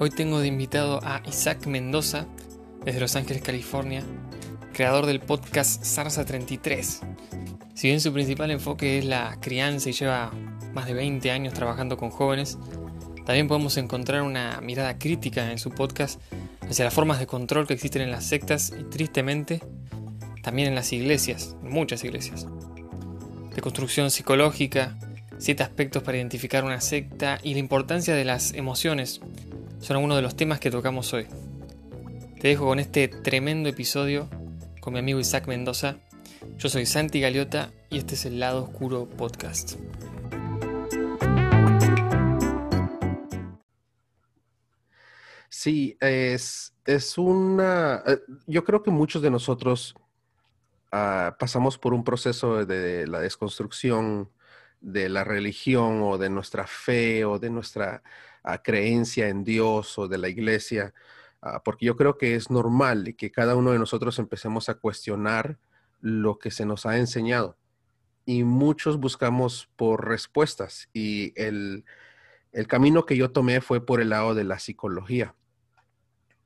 Hoy tengo de invitado a Isaac Mendoza, desde Los Ángeles, California, creador del podcast Sarsa 33. Si bien su principal enfoque es la crianza y lleva más de 20 años trabajando con jóvenes, también podemos encontrar una mirada crítica en su podcast hacia las formas de control que existen en las sectas y tristemente también en las iglesias, en muchas iglesias. De construcción psicológica, siete aspectos para identificar una secta y la importancia de las emociones son algunos de los temas que tocamos hoy. Te dejo con este tremendo episodio con mi amigo Isaac Mendoza. Yo soy Santi Galiota y este es el Lado Oscuro Podcast. Sí, es, es una... Eh, yo creo que muchos de nosotros uh, pasamos por un proceso de la desconstrucción de la religión o de nuestra fe o de nuestra creencia en Dios o de la iglesia, ah, porque yo creo que es normal que cada uno de nosotros empecemos a cuestionar lo que se nos ha enseñado. Y muchos buscamos por respuestas y el, el camino que yo tomé fue por el lado de la psicología.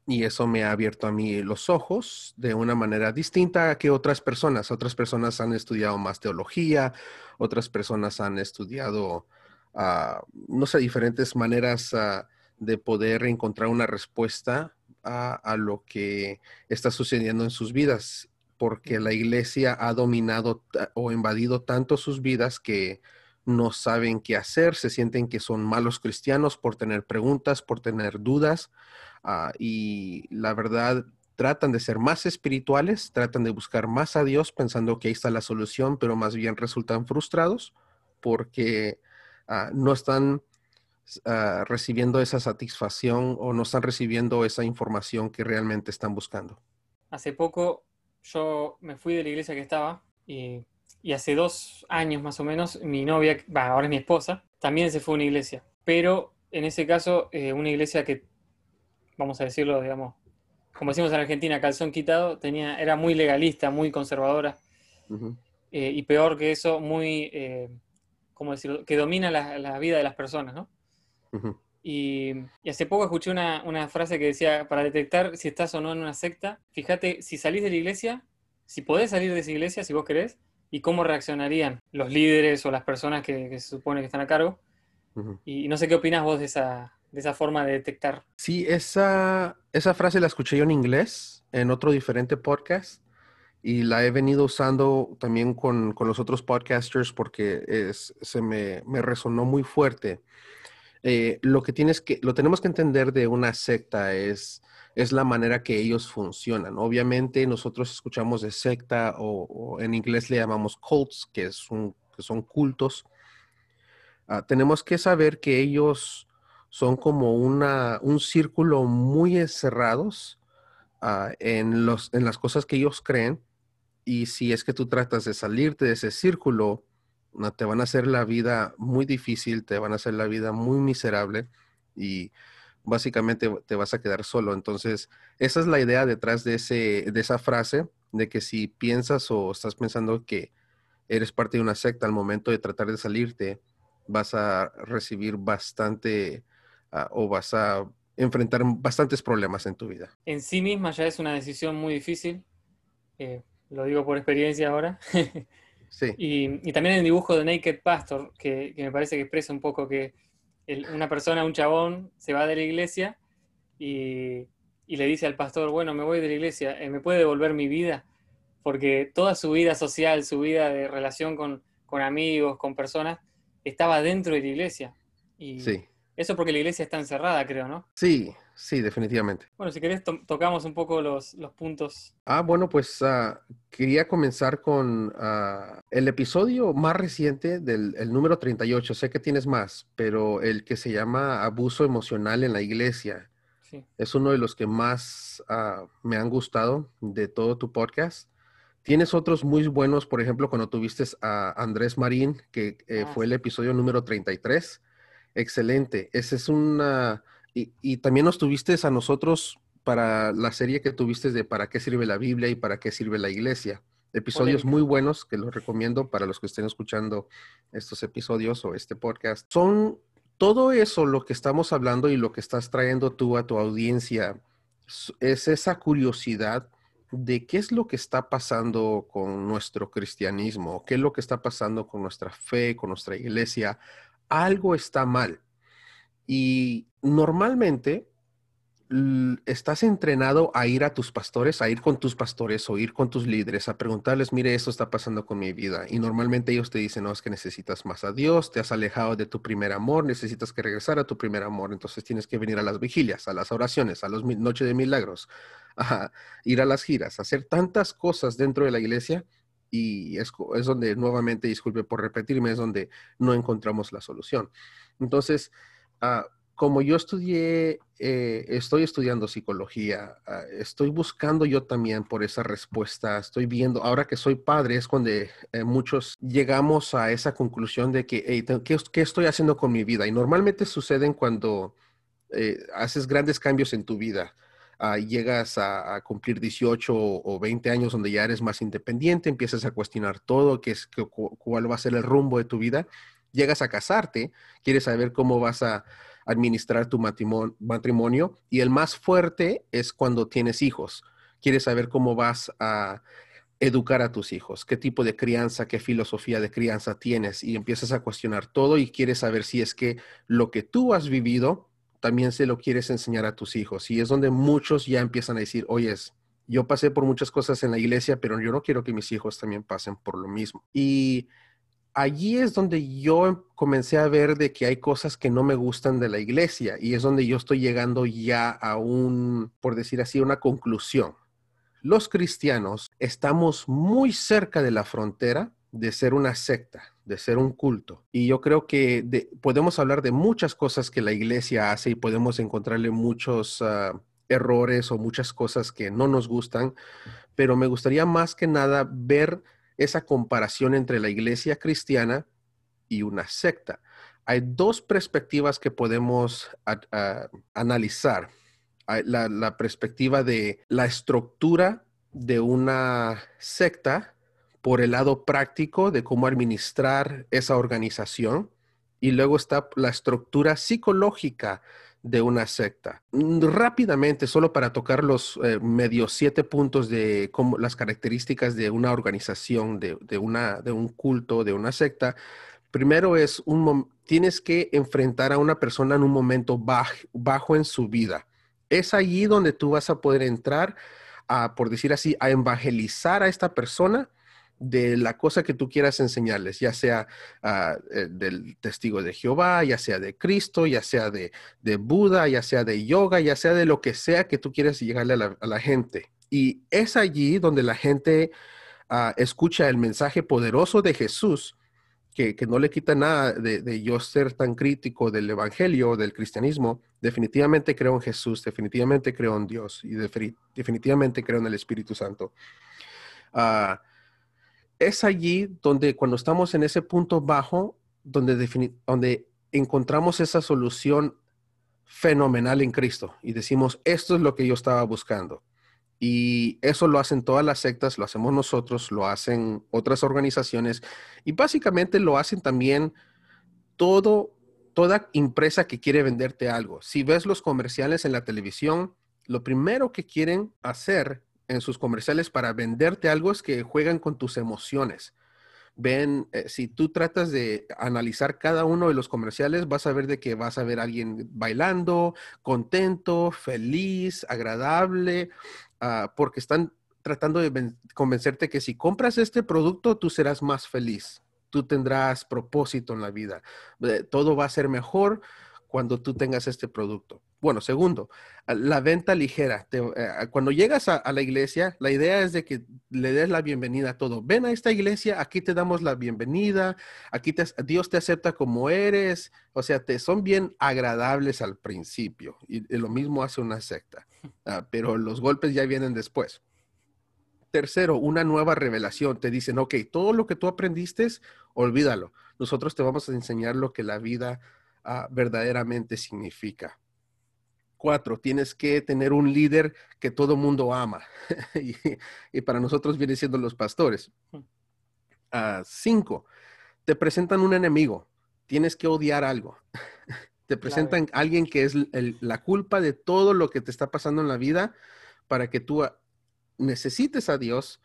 Y eso me ha abierto a mí los ojos de una manera distinta que otras personas. Otras personas han estudiado más teología, otras personas han estudiado no sé, diferentes maneras ah, de poder encontrar una respuesta a, lo que está sucediendo en sus vidas, porque la iglesia ha dominado o invadido tanto sus vidas que no saben qué hacer, se sienten que son malos cristianos por tener preguntas, por tener dudas, ah, y la verdad tratan de ser más espirituales, tratan de buscar más a Dios pensando que ahí está la solución, pero más bien resultan frustrados porque Ah, no están ah, recibiendo esa satisfacción o no están recibiendo esa información que realmente están buscando. Hace poco yo me fui de la iglesia que estaba y, hace dos años más o menos mi novia, ahora es mi esposa, también se fue a una iglesia, pero en ese caso eh, una iglesia que, vamos a decirlo, digamos, como decimos en Argentina, calzón quitado, tenía, era muy legalista, muy conservadora. Eh, y peor que eso, muy eh, ¿cómo decirlo?, que domina la, vida de las personas, ¿no? y, hace poco escuché una, frase que decía, para detectar si estás o no en una secta, fíjate si salís de la iglesia, si podés salir de esa iglesia, si vos querés, y cómo reaccionarían los líderes o las personas que, se supone que están a cargo. Y no sé qué opinas vos de esa, de esa forma de detectar. Sí, esa, esa frase la escuché yo en inglés, en otro diferente podcast y la he venido usando también con, los otros podcasters porque es, se me, resonó muy fuerte. Eh, lo que tienes que, lo tenemos que entender de una secta es, es la manera que ellos funcionan. Obviamente nosotros escuchamos de secta o, en inglés le llamamos cults, que, es un, que son cultos. Ah, tenemos que saber que ellos son como una, un círculo muy encerrados ah, en, los, en las cosas que ellos creen y si es que tú tratas de salirte de ese círculo, no, te van a hacer la vida muy difícil, te van a hacer la vida muy miserable y básicamente te vas a quedar solo. Entonces, esa es la idea detrás de, ese, de esa frase, de que si piensas o estás pensando que eres parte de una secta al momento de tratar de salirte, vas a recibir bastante ah, o vas a enfrentar bastantes problemas en tu vida. En sí misma ya es una decisión muy difícil. Eh, lo digo por experiencia ahora. sí. Y, también el dibujo de Naked Pastor, que, me parece que expresa un poco que una persona, un chabón, se va de la iglesia y, le dice al pastor, bueno, me voy de la iglesia, eh, ¿me puede devolver mi vida? Porque toda su vida social, su vida de relación con, amigos, con personas, estaba dentro de la iglesia. Y sí. Eso porque la iglesia está encerrada, creo, ¿no? Sí, Sí, definitivamente. Bueno, si querés, tocamos un poco los, puntos. Ah, bueno, pues ah, quería comenzar con ah, el episodio más reciente del el número 38. Sé que tienes más, pero el que se llama Abuso Emocional en la Iglesia. Sí. Es uno de los que más ah, me han gustado de todo tu podcast. Tienes otros muy buenos, por ejemplo, cuando tuviste a Andrés Marín, que eh, fue el episodio número 33. Excelente. Ese es una y, también nos tuviste a nosotros para la serie que tuviste de para qué sirve la Biblia y para qué sirve la iglesia. Episodios muy buenos que los recomiendo para los que estén escuchando estos episodios o este podcast. Son todo eso, lo que estamos hablando y lo que estás trayendo tú a tu audiencia, es esa curiosidad de qué es lo que está pasando con nuestro cristianismo, qué es lo que está pasando con nuestra fe, con nuestra iglesia. Algo está mal. Y normalmente estás entrenado a ir a tus pastores, a ir con tus pastores o ir con tus líderes, a preguntarles, mire, esto está pasando con mi vida. Y normalmente ellos te dicen, no, es que necesitas más a Dios, te has alejado de tu primer amor, necesitas que regresar a tu primer amor. Entonces tienes que venir a las vigilias, a las oraciones, a las noches de milagros, a ir a las giras, a hacer tantas cosas dentro de la iglesia. Y es, es donde, nuevamente, disculpe por repetirme, es donde no encontramos la solución. Entonces, uh, como yo estudié, eh, estoy estudiando psicología, ah, estoy buscando yo también por esa respuesta, estoy viendo, ahora que soy padre es cuando eh, muchos llegamos a esa conclusión de que, ¿qué, estoy haciendo con mi vida? Y normalmente suceden cuando eh, haces grandes cambios en tu vida. Ah, llegas a, cumplir 18 o 20 años donde ya eres más independiente, empiezas a cuestionar todo, qué es, cuál va a ser el rumbo de tu vida. Llegas a casarte, quieres saber cómo vas a administrar tu matrimonio. Y el más fuerte es cuando tienes hijos. Quieres saber cómo vas a educar a tus hijos, qué tipo de crianza, qué filosofía de crianza tienes y empiezas a cuestionar todo y quieres saber si es que lo que tú has vivido también se lo quieres enseñar a tus hijos. Y es donde muchos ya empiezan a decir, oye, yo pasé por muchas cosas en la iglesia, pero yo no quiero que mis hijos también pasen por lo mismo. Y allí es donde yo comencé a ver de que hay cosas que no me gustan de la iglesia y es donde yo estoy llegando ya a un, por decir así, una conclusión. Los cristianos estamos muy cerca de la frontera de ser una secta, de ser un culto. Y yo creo que podemos hablar de muchas cosas que la iglesia hace y podemos encontrarle muchos ah, errores o muchas cosas que no nos gustan, pero me gustaría más que nada ver esa comparación entre la iglesia cristiana y una secta. Hay dos perspectivas que podemos analizar. La, perspectiva de la estructura de una secta por el lado práctico de cómo administrar esa organización y luego está la estructura psicológica de una secta. Mm, rápidamente, solo para tocar los eh, medios siete puntos de cómo, las características de una organización, de, una, de un culto, de una secta. Primero es, un, tienes que enfrentar a una persona en un momento bajo en su vida. Es allí donde tú vas a poder entrar a, por decir así, a evangelizar a esta persona de la cosa que tú quieras enseñarles, ya sea ah, eh, del testigo de Jehová, ya sea de Cristo, ya sea de, Buda, ya sea de yoga, ya sea de lo que sea que tú quieras llegarle a la, gente. Y es allí donde la gente ah, escucha el mensaje poderoso de Jesús, que, no le quita nada de, yo ser tan crítico del Evangelio, del cristianismo. Definitivamente creo en Jesús, definitivamente creo en Dios y definitivamente creo en el Espíritu Santo. Uh, es allí donde cuando estamos en ese punto bajo, donde, donde encontramos esa solución fenomenal en Cristo y decimos, esto es lo que yo estaba buscando. Y eso lo hacen todas las sectas, lo hacemos nosotros, lo hacen otras organizaciones y básicamente lo hacen también todo, toda empresa que quiere venderte algo. Si ves los comerciales en la televisión, lo primero que quieren hacer en sus comerciales para venderte algo es que juegan con tus emociones. Ven, eh, si tú tratas de analizar cada uno de los comerciales, vas a ver de que vas a ver alguien bailando, contento, feliz, agradable, ah, porque están tratando de convencerte que si compras este producto, tú serás más feliz, tú tendrás propósito en la vida, eh, todo va a ser mejor cuando tú tengas este producto. Bueno, segundo, la venta ligera. Eh, cuando llegas a, la iglesia, la idea es de que le des la bienvenida a todo. Ven a esta iglesia, aquí te damos la bienvenida, aquí Dios te acepta como eres. O sea, te son bien agradables al principio. Y, lo mismo hace una secta, ah, pero los golpes ya vienen después. Tercero, una nueva revelación. Te dicen, ok, todo lo que tú aprendiste, olvídalo. Nosotros te vamos a enseñar lo que la vida ah, verdaderamente significa. Cuatro, tienes que tener un líder que todo mundo ama. y, para nosotros viene siendo los pastores. Uh, cinco, te presentan un enemigo. tienes que odiar algo. te presentan alguien que es la culpa de todo lo que te está pasando en la vida para que tú necesites a Dios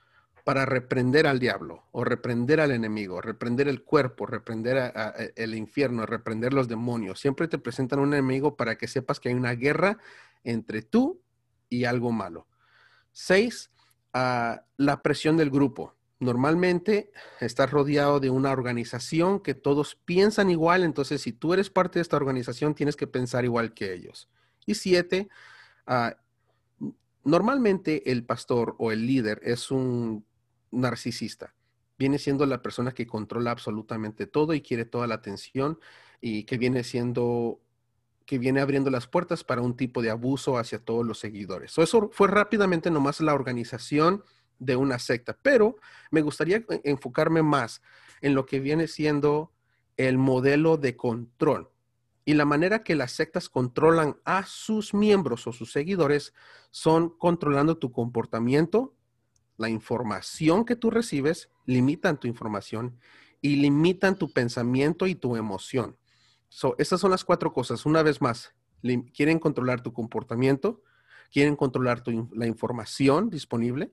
para reprender al diablo o reprender al enemigo, reprender el cuerpo, reprender el infierno, reprender los demonios. Siempre te presentan un enemigo para que sepas que hay una guerra entre tú y algo malo. Seis, ah, la presión del grupo. Normalmente estás rodeado de una organización que todos piensan igual, entonces si tú eres parte de esta organización tienes que pensar igual que ellos. Y siete, ah, normalmente el pastor o el líder es un narcisista. Viene siendo la persona que controla absolutamente todo y quiere toda la atención y que viene siendo que viene abriendo las puertas para un tipo de abuso hacia todos los seguidores. eso fue rápidamente nomás la organización de una secta, pero me gustaría enfocarme más en lo que viene siendo el modelo de control y la manera que las sectas controlan a sus miembros o sus seguidores son controlando tu comportamiento, la información que tú recibes, limitan tu información y limitan tu pensamiento y tu emoción. So, estas son las cuatro cosas. Una vez más, quieren controlar tu comportamiento, quieren controlar la información disponible,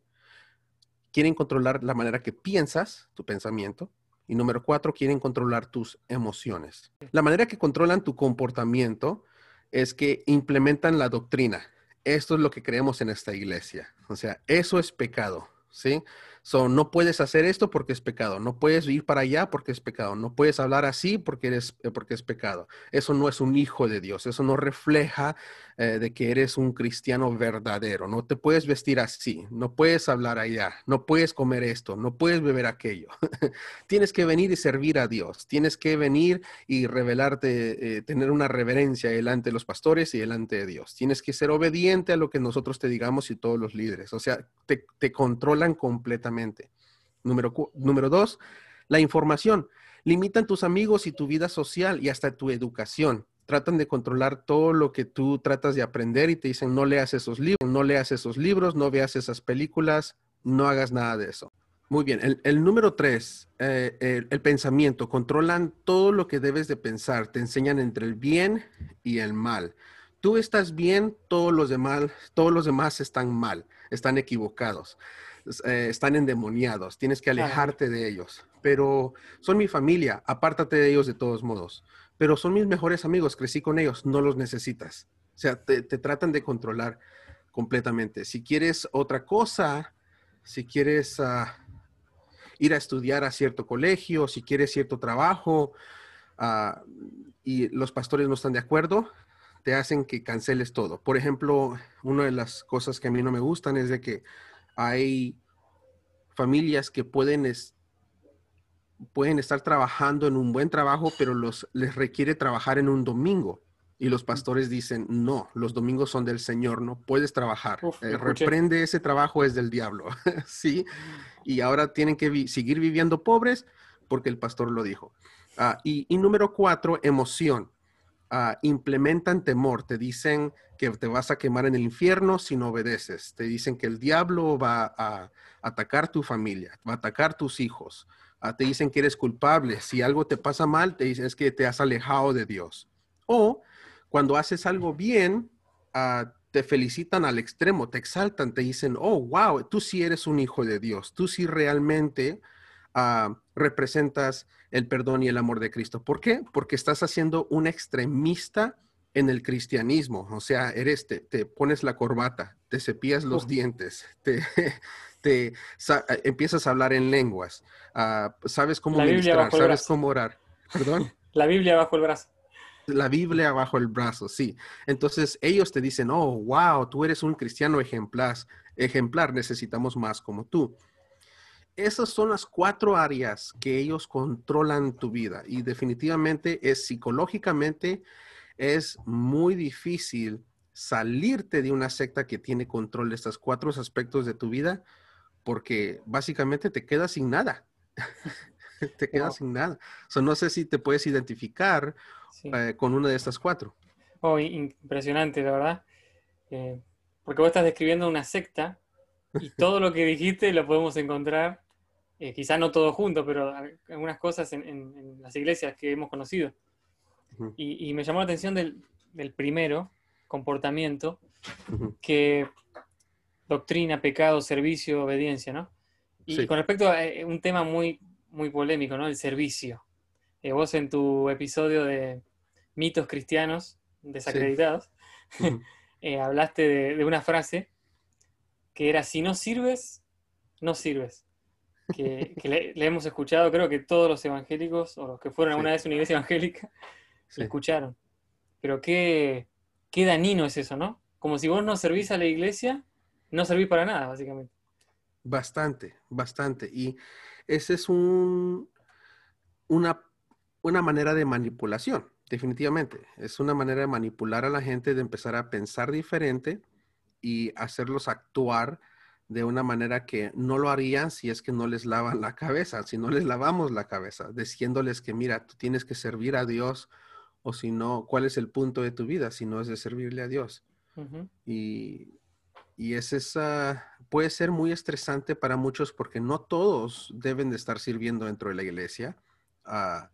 quieren controlar la manera que piensas, tu pensamiento, y número cuatro, quieren controlar tus emociones. La manera que controlan tu comportamiento es que implementan la doctrina. Esto es lo que creemos en esta iglesia. O sea, eso es pecado, ¿sí? So, no puedes hacer esto porque es pecado, no puedes ir para allá porque es pecado, no puedes hablar así porque, eres, eh, porque es pecado. Eso no es un hijo de Dios, eso no refleja eh, de que eres un cristiano verdadero. No te puedes vestir así, no puedes hablar allá, no puedes comer esto, no puedes beber aquello. tienes que venir y servir a Dios, tienes que venir y revelarte, eh, tener una reverencia delante de los pastores y delante de Dios. Tienes que ser obediente a lo que nosotros te digamos y todos los líderes. O sea, te, te controlan completamente Número, número dos, la información. Limitan tus amigos y tu vida social y hasta tu educación. Tratan de controlar todo lo que tú tratas de aprender y te dicen no leas esos libros, no leas esos libros, no veas esas películas, no hagas nada de eso. Muy bien, el, número tres, eh, el, el, pensamiento. Controlan todo lo que debes de pensar. Te enseñan entre el bien y el mal. Tú estás bien, todos los demás, todos los demás están mal, están equivocados. Eh, están endemoniados, tienes que alejarte de ellos. Pero son mi familia, apártate de ellos de todos modos. Pero son mis mejores amigos, crecí con ellos, no los necesitas. O sea, te, tratan de controlar completamente. Si quieres otra cosa, si quieres ah, ir a estudiar a cierto colegio, si quieres cierto trabajo ah, y los pastores no están de acuerdo, te hacen que canceles todo. Por ejemplo, una de las cosas que a mí no me gustan es de que hay familias que pueden, pueden estar trabajando en un buen trabajo, pero los, les requiere trabajar en un domingo. Y los pastores dicen, no, los domingos son del Señor, no puedes trabajar. Eh, reprende ese trabajo, es del diablo. ¿Sí? Y ahora tienen que seguir viviendo pobres porque el pastor lo dijo. Ah, y, número cuatro, emoción. Ah, implementan temor, te dicen que te vas a quemar en el infierno si no obedeces, te dicen que el diablo va a atacar tu familia, va a atacar tus hijos, ah, te dicen que eres culpable, si algo te pasa mal, te dicen es que te has alejado de Dios. O cuando haces algo bien, ah, te felicitan al extremo, te exaltan, te dicen, oh, wow, tú sí eres un hijo de Dios, tú sí realmente representas el perdón y el amor de Cristo. ¿Por qué? Porque estás haciendo un extremista en el cristianismo. O sea, eres, te, te pones la corbata, te cepillas los dientes, te, te empiezas a hablar en lenguas, ah, sabes cómo ministrar, sabes cómo orar. ¿Perdón? La Biblia bajo el brazo. La Biblia bajo el brazo, sí. Entonces ellos te dicen, oh, wow, tú eres un cristiano ejemplar, ejemplar, necesitamos más como tú esas son las cuatro áreas que ellos controlan tu vida y definitivamente es psicológicamente es muy difícil salirte de una secta que tiene control de estos cuatro aspectos de tu vida porque básicamente te quedas sin nada. te quedas sin nada. no sé si te puedes identificar eh, con una de estas cuatro. Oh, impresionante, la verdad. Eh, porque vos estás describiendo una secta y todo lo que dijiste lo podemos encontrar eh, quizá no todo junto, pero algunas cosas en, las iglesias que hemos conocido. y, me llamó la atención del, primero, comportamiento, que doctrina, pecado, servicio, obediencia, ¿no? Y con respecto a eh, un tema muy, muy polémico, ¿no? El servicio. Eh, vos en tu episodio de mitos cristianos desacreditados, eh, hablaste de, una frase que era, si no sirves, no sirves. Que, le, hemos escuchado, creo que todos los evangélicos, o los que fueron alguna vez a una iglesia evangélica, se escucharon. Pero qué, qué danino es eso, ¿no? Como si vos no servís a la iglesia, no servís para nada, básicamente. Bastante, bastante. Y ese es un, una, una manera de manipulación, definitivamente. Es una manera de manipular a la gente, de empezar a pensar diferente y hacerlos actuar de una manera que no lo harían si es que no les lavan la cabeza, si no les lavamos la cabeza, diciéndoles que mira, tú tienes que servir a Dios o si no, ¿cuál es el punto de tu vida si no es de servirle a Dios? Y y es esa, puede ser muy estresante para muchos porque no todos deben de estar sirviendo dentro de la iglesia. Ah,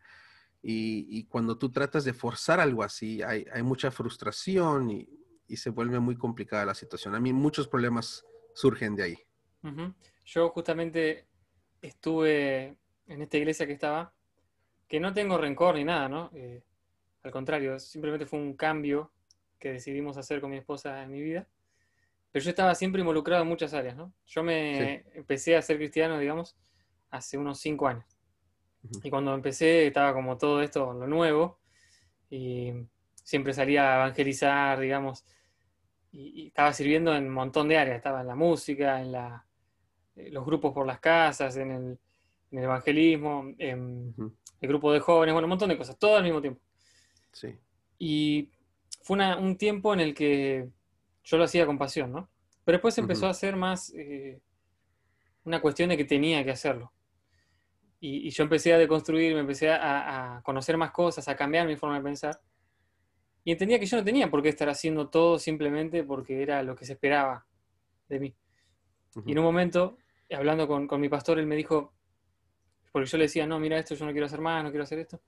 y, cuando tú tratas de forzar algo así, hay, mucha frustración y, se vuelve muy complicada la situación. A mí muchos problemas surgen de ahí. Yo justamente estuve en esta iglesia que estaba, que no tengo rencor ni nada, ¿no? Eh, al contrario, simplemente fue un cambio que decidimos hacer con mi esposa en mi vida. Pero yo estaba siempre involucrado en muchas áreas, ¿no? Yo me empecé a ser cristiano, digamos, hace unos cinco años. Y cuando empecé estaba como todo esto, lo nuevo, y siempre salía a evangelizar, digamos, y, estaba sirviendo en un montón de áreas. Estaba en la música, en la, eh, los grupos por las casas, en el, evangelismo, en el grupo de jóvenes, bueno, un montón de cosas, todo al mismo tiempo. Sí. Y fue un tiempo en el que yo lo hacía con pasión, ¿no? Pero después empezó a ser más eh, una cuestión de que tenía que hacerlo. Y, yo empecé a deconstruir, me empecé a, conocer más cosas, a cambiar mi forma de pensar. Y entendía que yo no tenía por qué estar haciendo todo simplemente porque era lo que se esperaba de mí. Y en un momento, hablando con, mi pastor, él me dijo, porque yo le decía, no, mira esto, yo no quiero hacer más, no quiero hacer esto.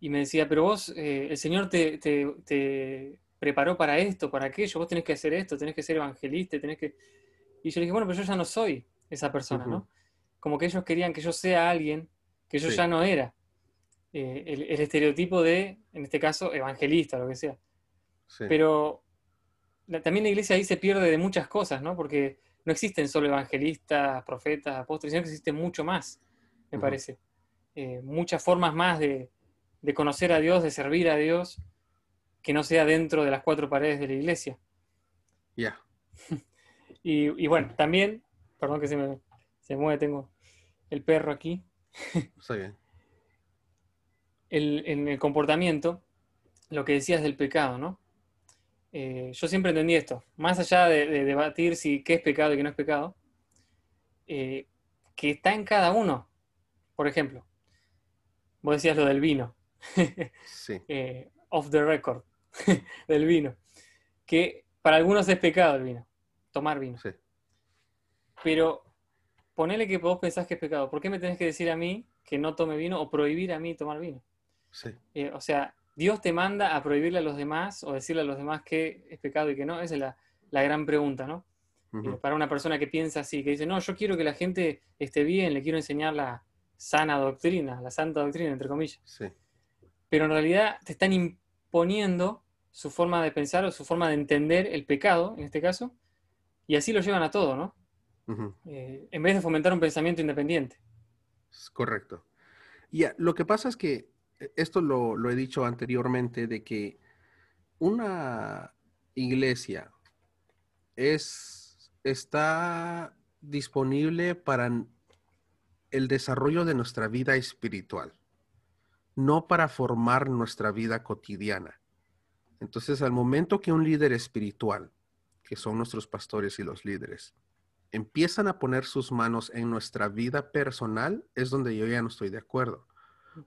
Y me decía, pero vos, eh, el Señor te, preparó para esto, para aquello, vos tenés que hacer esto, tenés que ser evangelista, tenés que... Y yo le dije, bueno, pero yo ya no soy esa persona, ¿no? Como que ellos querían que yo sea alguien que yo ya no era. Eh, el, estereotipo de, en este caso, evangelista, lo que sea. Pero también la iglesia ahí se pierde de muchas cosas, ¿no? Porque no existen solo evangelistas, profetas, apóstoles, sino que existe mucho más, me parece. Eh, muchas formas más de, de, conocer a Dios, de servir a Dios, que no sea dentro de las cuatro paredes de la iglesia. Ya. y, bueno, también, perdón que se me, se mueve, tengo el perro aquí. Está bien. El, en el comportamiento, lo que decías del pecado, ¿no? Eh, yo siempre entendí esto, más allá de, debatir si qué es pecado y qué no es pecado, eh, que está en cada uno. Por ejemplo, vos decías lo del vino. sí. Eh, off the record. del vino. Que para algunos es pecado el vino, tomar vino. Pero ponele que vos pensás que es pecado. ¿Por qué me tenés que decir a mí que no tome vino o prohibir a mí tomar vino? Eh, o sea, Dios te manda a prohibirle a los demás o decirle a los demás que es pecado y que no. Esa es la, gran pregunta, ¿no? Eh, para una persona que piensa así, que dice, no, yo quiero que la gente esté bien, le quiero enseñar la sana doctrina, la santa doctrina, entre comillas. Pero en realidad te están poniendo su forma de pensar o su forma de entender el pecado, en este caso, y así lo llevan a todo, ¿no? Eh, en vez de fomentar un pensamiento independiente. correcto. Y lo que pasa es que, esto lo, lo he dicho anteriormente, de que una iglesia es, está disponible para el desarrollo de nuestra vida espiritual no para formar nuestra vida cotidiana. Entonces, al momento que un líder espiritual, que son nuestros pastores y los líderes, empiezan a poner sus manos en nuestra vida personal, es donde yo ya no estoy de acuerdo,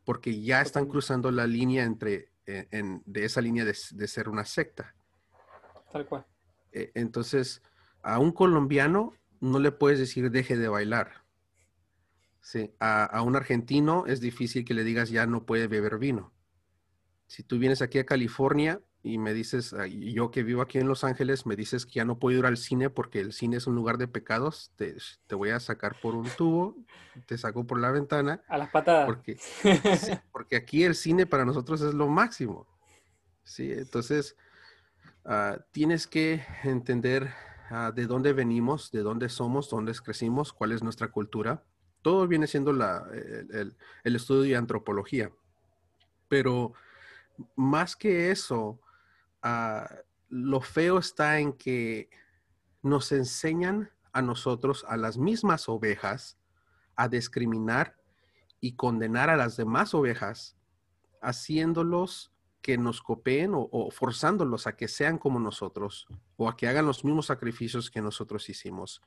porque ya están cruzando la línea entre, eh, de esa línea de, ser una secta. Tal cual. E, entonces, a un colombiano no le puedes decir deje de bailar, Sí, a, un argentino es difícil que le digas ya no puede beber vino. Si tú vienes aquí a California y me dices, yo que vivo aquí en Los Ángeles, me dices que ya no puedo ir al cine porque el cine es un lugar de pecados, te, voy a sacar por un tubo, te saco por la ventana. A las patadas. Porque, porque aquí el cine para nosotros es lo máximo. Sí, entonces ah, tienes que entender ah, de dónde venimos, de dónde somos, dónde crecimos, cuál es nuestra cultura. Todo viene siendo la, el, el estudio de antropología. Pero más que eso, Ah, lo feo está en que nos enseñan a nosotros, a las mismas ovejas, a discriminar y condenar a las demás ovejas, haciéndolos que nos copeen o, forzándolos a que sean como nosotros o a que hagan los mismos sacrificios que nosotros hicimos.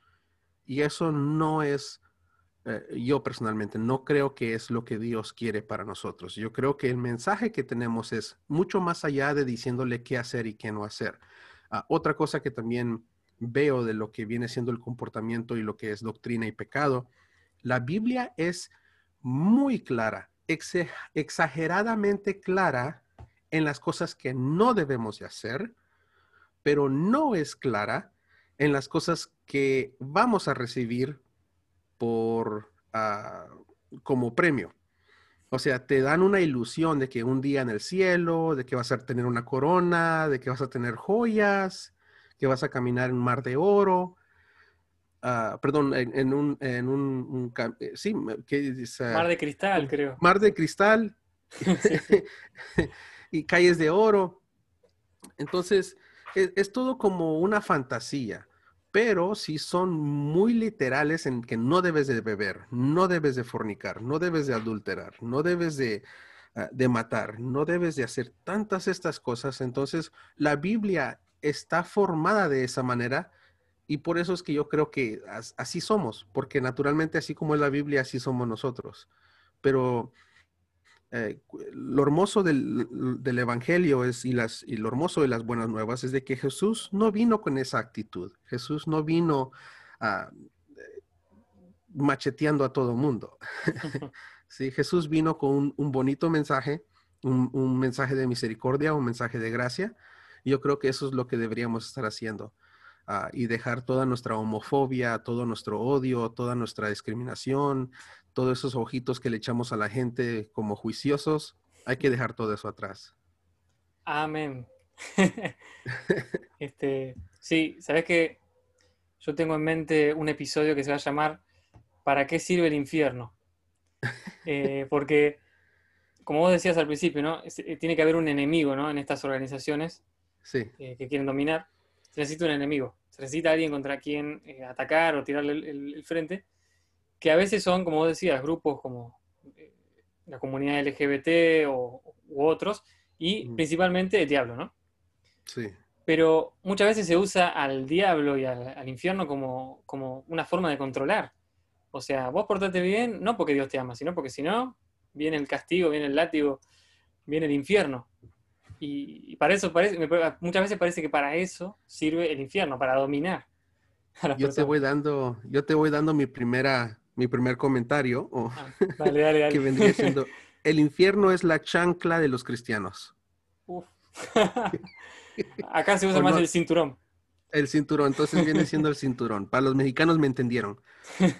Y eso no es eh, yo personalmente no creo que es lo que Dios quiere para nosotros. Yo creo que el mensaje que tenemos es mucho más allá de diciéndole qué hacer y qué no hacer. Ah, otra cosa que también veo de lo que viene siendo el comportamiento y lo que es doctrina y pecado, la Biblia es muy clara, exageradamente clara en las cosas que no debemos de hacer, pero no es clara en las cosas que vamos a recibir por, ah, como premio. O sea, te dan una ilusión de que un día en el cielo, de que vas a tener una corona, de que vas a tener joyas, que vas a caminar en un mar de oro. Ah, perdón, en, un, en un, eh, sí, ¿qué mar de cristal, creo. Mar de cristal y calles de oro. Entonces, es, es, todo como una fantasía pero si son muy literales en que no debes de beber, no debes de fornicar, no debes de adulterar, no debes de, ah, de matar, no debes de hacer tantas estas cosas. Entonces, la Biblia está formada de esa manera y por eso es que yo creo que así somos, porque naturalmente así como es la Biblia, así somos nosotros. Pero eh, lo hermoso del, Evangelio es, y, las, y lo hermoso de las buenas nuevas es de que Jesús no vino con esa actitud. Jesús no vino ah, macheteando a todo mundo. sí, Jesús vino con un, bonito mensaje, un, mensaje de misericordia, un mensaje de gracia. Y yo creo que eso es lo que deberíamos estar haciendo. Ah, y dejar toda nuestra homofobia, todo nuestro odio, toda nuestra discriminación, todos esos ojitos que le echamos a la gente como juiciosos, hay que dejar todo eso atrás. Amén. este, sí, sabes que yo tengo en mente un episodio que se va a llamar ¿Para qué sirve el infierno? Eh, porque, como vos decías al principio, ¿no? Eh, tiene que haber un enemigo ¿no? en estas organizaciones sí. Eh, que quieren dominar. Se necesita un enemigo. Se necesita alguien contra quien atacar o tirarle el frente que a veces son, como vos decías, grupos como eh, la comunidad LGBT o, u otros, y principalmente el diablo, ¿no? Sí. Pero muchas veces se usa al diablo y al, infierno como, como, una forma de controlar. O sea, vos portate bien, no porque Dios te ama, sino porque si no, viene el castigo, viene el látigo, viene el infierno. Y, para eso parece, muchas veces parece que para eso sirve el infierno, para dominar. yo te voy dando, yo te voy dando mi primera mi primer comentario, ah, dale, dale, dale. que vendría siendo, el infierno es la chancla de los cristianos. Acá se usa más el cinturón. El cinturón, entonces viene siendo el cinturón. Para los mexicanos me entendieron.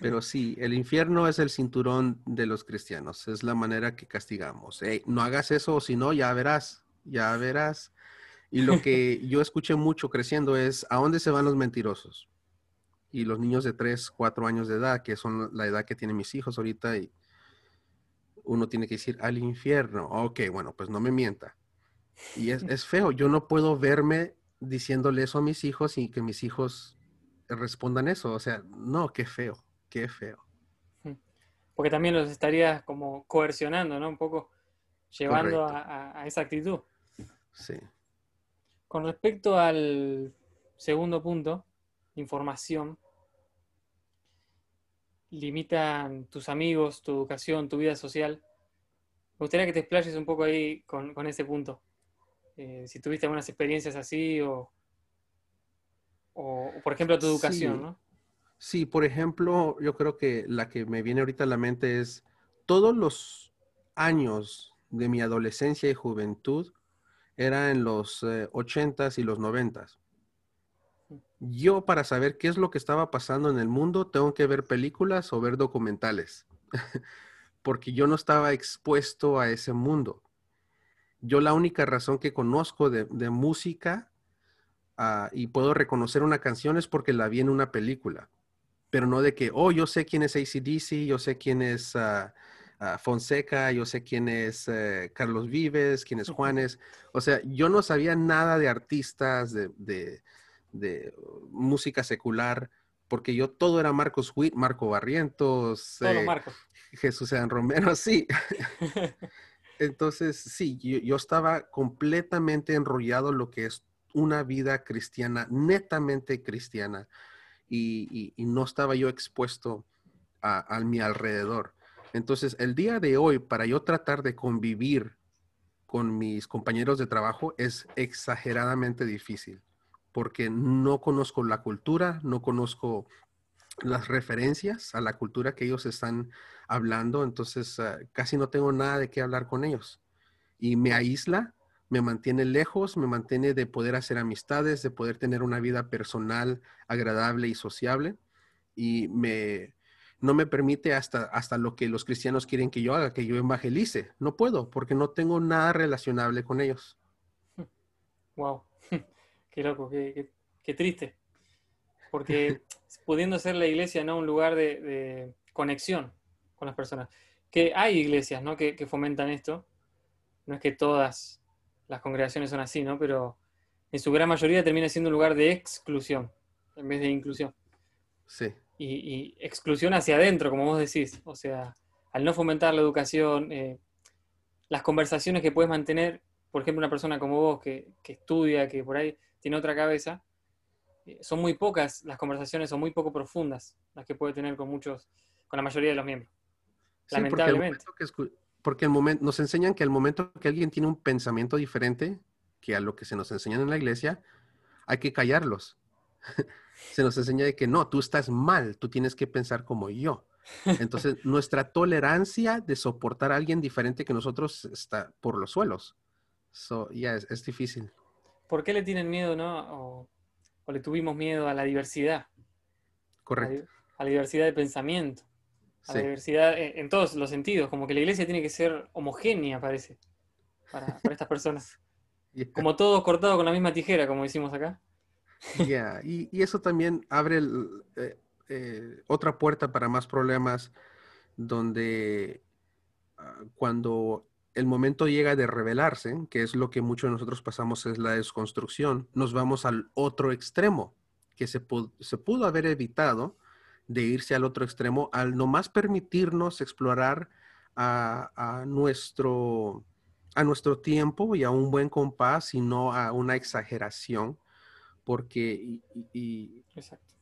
Pero sí, el infierno es el cinturón de los cristianos. Es la manera que castigamos. no hagas eso, o si no, ya verás, ya verás. Y lo que yo escuché mucho creciendo es, ¿a dónde se van los mentirosos? Y los niños de 3, 4 años de edad, que son la edad que tienen mis hijos ahorita, y uno tiene que decir al infierno. Ok, bueno, pues no me mienta. Y es, es feo, yo no puedo verme diciéndole eso a mis hijos y que mis hijos respondan eso. O sea, no, qué feo, qué feo. Porque también los estarías como coercionando, ¿no? Un poco llevando a, a, esa actitud. Sí. Con respecto al segundo punto, información, limitan tus amigos, tu educación, tu vida social. Me gustaría que te explayes un poco ahí con, ese punto. Eh, si tuviste algunas experiencias así o, o, por ejemplo, tu educación, sí. ¿no? Sí, por ejemplo, yo creo que la que me viene ahorita a la mente es todos los años de mi adolescencia y juventud era en los eh, ochentas y los noventas. Yo para saber qué es lo que estaba pasando en el mundo tengo que ver películas o ver documentales, porque yo no estaba expuesto a ese mundo. Yo la única razón que conozco de, música ah, y puedo reconocer una canción es porque la vi en una película, pero no de que, oh, yo sé quién es ACDC, yo sé quién es... Ah, Fonseca, yo sé quién es eh, Carlos Vives, quién es Juanes. O sea, yo no sabía nada de artistas, de, música secular, porque yo todo era Marcos Witt, Marco Barrientos, eh, Jesús Sean Romero, sí. Entonces, sí, yo, estaba completamente enrollado en lo que es una vida cristiana, netamente cristiana, y, no estaba yo expuesto a mi alrededor. Entonces, el día de hoy, para yo tratar de convivir con mis compañeros de trabajo es exageradamente difícil, porque no conozco la cultura, no conozco las referencias a la cultura que ellos están hablando, entonces ah, casi no tengo nada de qué hablar con ellos. Y me aísla, me mantiene lejos, me mantiene de poder hacer amistades, de poder tener una vida personal agradable y sociable. Y me, no me permite hasta, hasta lo que los cristianos quieren que yo haga, que yo evangelice. No puedo porque no tengo nada relacionable con ellos. Wow, qué loco, qué, triste. Porque pudiendo ser la iglesia no un lugar de, conexión con las personas. Que hay iglesias ¿no? que, que fomentan esto. No es que todas las congregaciones son así, ¿no? Pero en su gran mayoría termina siendo un lugar de exclusión en vez de inclusión. Sí y, exclusión hacia adentro, como vos decís. O sea, al no fomentar la educación, eh, las conversaciones que puedes mantener, por ejemplo, una persona como vos que, estudia, que por ahí tiene otra cabeza, eh, son muy pocas las conversaciones, son muy poco profundas las que puede tener con muchos, con la mayoría de los miembros. lamentablemente. Porque, el momento, nos enseñan que al momento que alguien tiene un pensamiento diferente que a lo que se nos enseñan en la iglesia, hay que callarlos. se nos enseña de que no, tú estás mal, tú tienes que pensar como yo. Entonces, nuestra tolerancia de soportar a alguien diferente que nosotros está por los suelos. So, ya es, difícil. ¿Por qué le tienen miedo, no? O, le tuvimos miedo a la diversidad. Correcto. A, la diversidad de pensamiento. A la diversidad en, todos los sentidos. Como que la iglesia tiene que ser homogénea, parece, para, estas personas. Como todos cortados con la misma tijera, como decimos acá. Ya, y, eso también abre eh, eh, otra puerta para más problemas donde ah, cuando el momento llega de revelarse, que es lo que muchos de nosotros pasamos, es la desconstrucción, nos vamos al otro extremo, que se, se pudo haber evitado de irse al otro extremo al nomás permitirnos explorar a, a, nuestro, a nuestro tiempo y a un buen compás y no a una exageración porque, y, Exacto.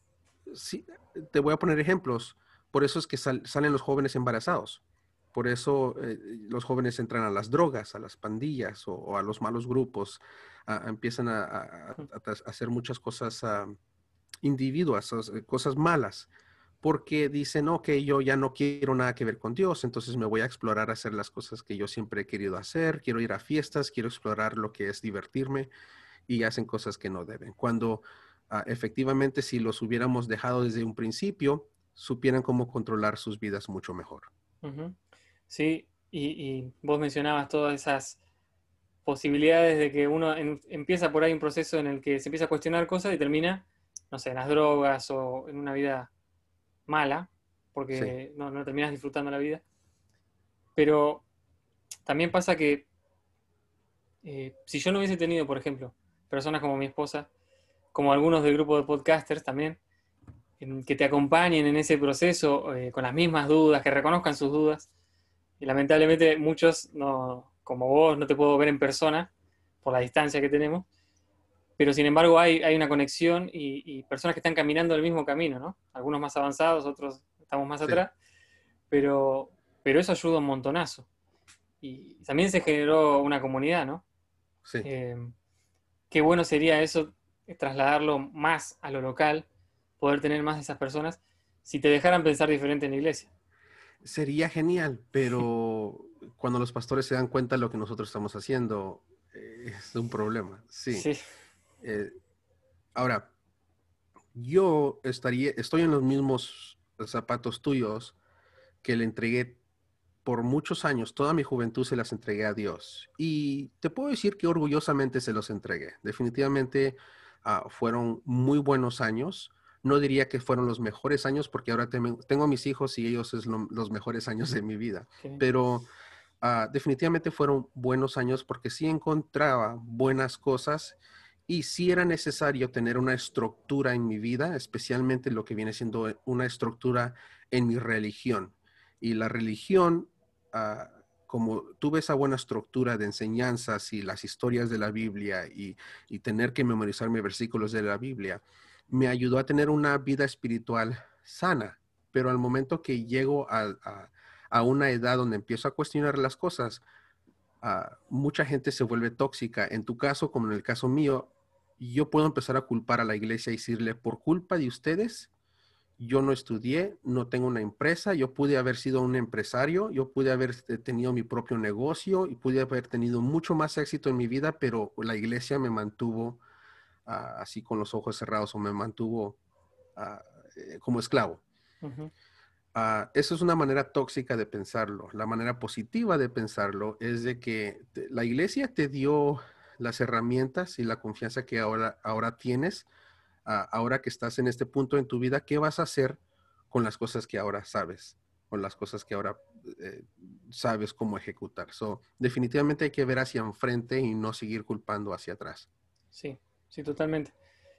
Sí, te voy a poner ejemplos. Por eso es que salen los jóvenes embarazados. Por eso eh, los jóvenes entran a las drogas, a las pandillas o, a los malos grupos. empiezan a, hacer muchas cosas uh, individuas, cosas malas. Porque dicen, ok, yo ya no quiero nada que ver con Dios, entonces me voy a explorar a hacer las cosas que yo siempre he querido hacer. Quiero ir a fiestas, quiero explorar lo que es divertirme y hacen cosas que no deben. Cuando ah, efectivamente si los hubiéramos dejado desde un principio, supieran cómo controlar sus vidas mucho mejor. Sí, y, vos mencionabas todas esas posibilidades de que uno empieza por ahí un proceso en el que se empieza a cuestionar cosas y termina, no sé, en las drogas o en una vida mala, porque no, no terminas disfrutando la vida. Pero también pasa que eh, si yo no hubiese tenido, por ejemplo, personas como mi esposa, como algunos del grupo de podcasters también, que te acompañen en ese proceso eh, con las mismas dudas, que reconozcan sus dudas. Y lamentablemente muchos, no, como vos, no te puedo ver en persona por la distancia que tenemos, pero sin embargo hay, hay una conexión y, personas que están caminando el mismo camino, ¿no? Algunos más avanzados, otros estamos más atrás, pero, pero eso ayuda un montonazo. Y también se generó una comunidad, ¿no? Sí. Eh, qué bueno sería eso, trasladarlo más a lo local, poder tener más de esas personas, si te dejaran pensar diferente en la iglesia. Sería genial, pero cuando los pastores se dan cuenta de lo que nosotros estamos haciendo, eh, es un problema. Sí. Sí, Eh, ahora, yo estaría, estoy en los mismos zapatos tuyos que le entregué por muchos años, toda mi juventud se las entregué a Dios. Y te puedo decir que orgullosamente se los entregué. Definitivamente ah, fueron muy buenos años. No diría que fueron los mejores años porque ahora tengo a mis hijos y ellos es lo- los mejores años de mi vida pero ah, definitivamente fueron buenos años porque sí encontraba buenas cosas y sí era necesario tener una estructura en mi vida, especialmente lo que viene siendo una estructura en mi religión. Y la religión, ah, como tuve esa buena estructura de enseñanzas y las historias de la Biblia y, y tener que memorizarme versículos de la Biblia, me ayudó a tener una vida espiritual sana. Pero al momento que llego a- a, una edad donde empiezo a cuestionar las cosas, ah, mucha gente se vuelve tóxica. En tu caso, como en el caso mío, yo puedo empezar a culpar a la iglesia y decirle, por culpa de ustedes, yo no estudié, no tengo una empresa, yo pude haber sido un empresario, yo pude haber tenido mi propio negocio y pude haber tenido mucho más éxito en mi vida, pero la iglesia me mantuvo así con los ojos cerrados o me mantuvo ah, eh, como esclavo. Ah, eso es una manera tóxica de pensarlo. La manera positiva de pensarlo es de que te- la iglesia te dio las herramientas y la confianza que ahora, ahora tienes, ah, ahora que estás en este punto en tu vida, ¿qué vas a hacer con las cosas que ahora sabes? Con las cosas que ahora eh, sabes cómo ejecutar. So, definitivamente hay que ver hacia enfrente y no seguir culpando hacia atrás. Sí, sí, totalmente.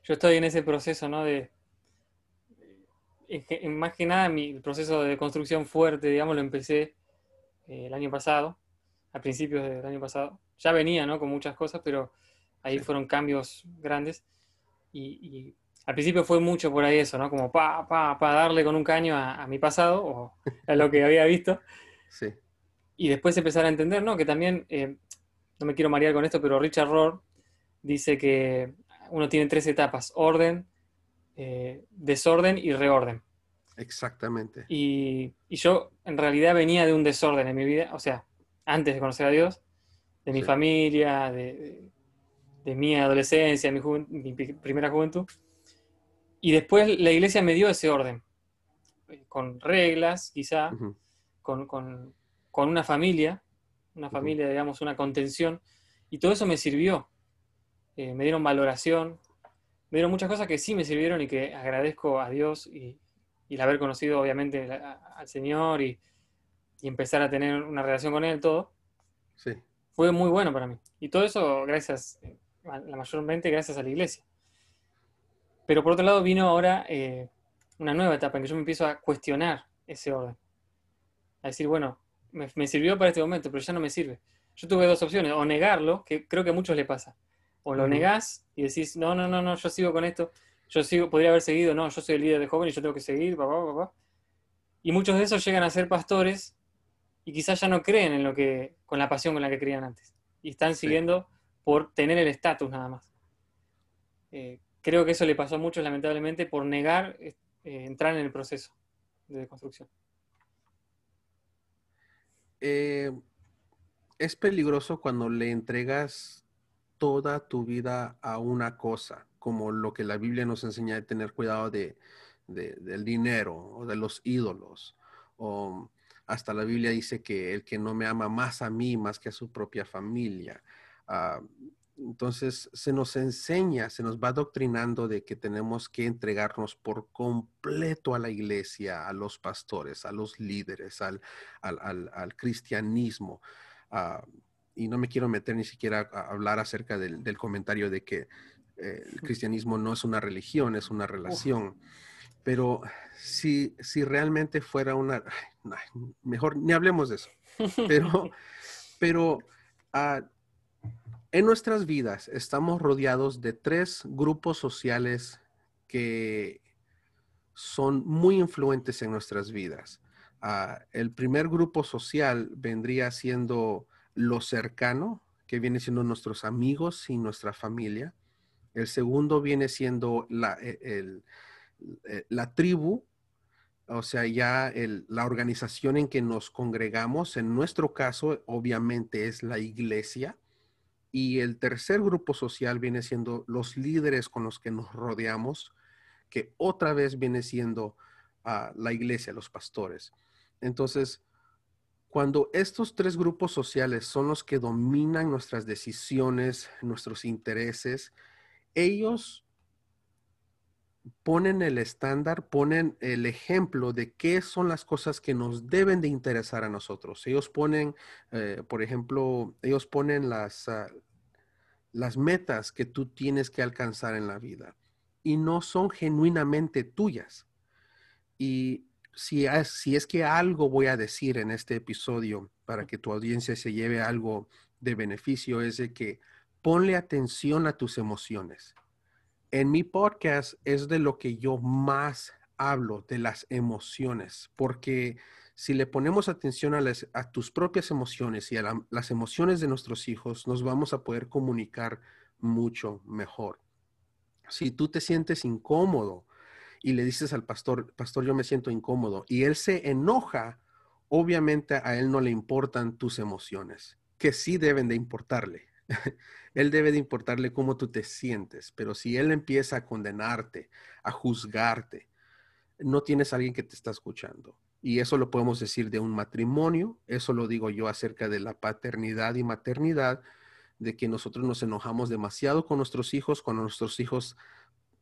Yo estoy en ese proceso, ¿no? De, en más que nada, mi proceso de construcción fuerte, digamos, lo empecé eh, el año pasado, a principios del año pasado. Ya venía, ¿no? Con muchas cosas, pero ahí Sí. fueron cambios grandes. Y, y al principio fue mucho por ahí eso, ¿no? Como pa, pa, pa, darle con un caño a, a mi pasado o a lo que había visto. Sí, Y después empezar a entender, ¿no? Que también, eh, no me quiero marear con esto, pero Richard Rohr dice que uno tiene tres etapas, orden, eh, desorden y reorden. exactamente. Y, y yo en realidad venía de un desorden en mi vida, o sea, antes de conocer a Dios, de mi Sí. familia, de, de- de mi adolescencia, mi, mi primera juventud. Y después la iglesia me dio ese orden, eh, con reglas, quizá, con, con- con una familia, una familia, digamos, una contención, y todo eso me sirvió. Eh, me dieron valoración, me dieron muchas cosas que sí me sirvieron y que agradezco a Dios y, y el haber conocido, obviamente, la- al Señor y, y empezar a tener una relación con Él, todo, Sí, fue muy bueno para mí. Y todo eso, gracias, la mayormente gracias a la iglesia. Pero por otro lado vino ahora eh, una nueva etapa en que yo me empiezo a cuestionar ese orden. A decir, bueno, me, me sirvió para este momento, pero ya no me sirve. Yo tuve dos opciones, o negarlo, que creo que a muchos le pasa. O lo negás y decís, no, no, no, no, yo sigo con esto, yo sigo, podría haber seguido, no, yo soy el líder de joven y yo tengo que seguir, papá, papá. Y muchos de esos llegan a ser pastores y quizás ya no creen en lo que, con la pasión con la que creían antes. Y están Sí. siguiendo por tener el estatus nada más. Eh, creo que eso le pasó a muchos, lamentablemente, por negar eh, entrar en el proceso de construcción. Eh, es peligroso cuando le entregas toda tu vida a una cosa, como lo que la Biblia nos enseña de tener cuidado de, de- del dinero o de los ídolos. O hasta la Biblia dice que el que no me ama más a mí, más que a su propia familia. Ah, entonces se nos enseña, se nos va adoctrinando de que tenemos que entregarnos por completo a la iglesia, a los pastores, a los líderes, al, al, al- al cristianismo. Ah, y no me quiero meter ni siquiera a hablar acerca del, del comentario de que eh, el cristianismo no es una religión, es una relación. Pero si, si realmente fuera una... mejor ni hablemos de eso. Pero, pero ah, en nuestras vidas estamos rodeados de tres grupos sociales que son muy influentes en nuestras vidas. Ah, el primer grupo social vendría siendo lo cercano, que viene siendo nuestros amigos y nuestra familia. El segundo viene siendo la, e- eh, la tribu o sea, ya la organización en que nos congregamos, en nuestro caso, obviamente es la iglesia. Y el tercer grupo social viene siendo los líderes con los que nos rodeamos, que otra vez viene siendo ah, la iglesia, los pastores. Entonces, cuando estos tres grupos sociales son los que dominan nuestras decisiones, nuestros intereses, ellos ponen el estándar, ponen el ejemplo de qué son las cosas que nos deben de interesar a nosotros. Ellos ponen, eh, por ejemplo, ellos ponen las, ah, las metas que tú tienes que alcanzar en la vida y no son genuinamente tuyas. Y si es, que algo voy a decir en este episodio para que tu audiencia se lleve algo de beneficio, es de que ponle atención a tus emociones. En mi podcast es de lo que yo más hablo, de las emociones, porque si le ponemos atención a tus propias emociones y a las emociones de nuestros hijos, nos vamos a poder comunicar mucho mejor. Si tú te sientes incómodo y le dices al pastor, pastor, yo me siento incómodo, y él se enoja, obviamente a él no le importan tus emociones, que sí deben de importarle. él debe de importarle cómo tú te sientes, pero si él empieza a condenarte, a juzgarte, no tienes a alguien que te está escuchando. Y eso lo podemos decir de un matrimonio, eso lo digo yo acerca de la paternidad y maternidad, de que nosotros nos enojamos demasiado con nuestros hijos cuando nuestros hijos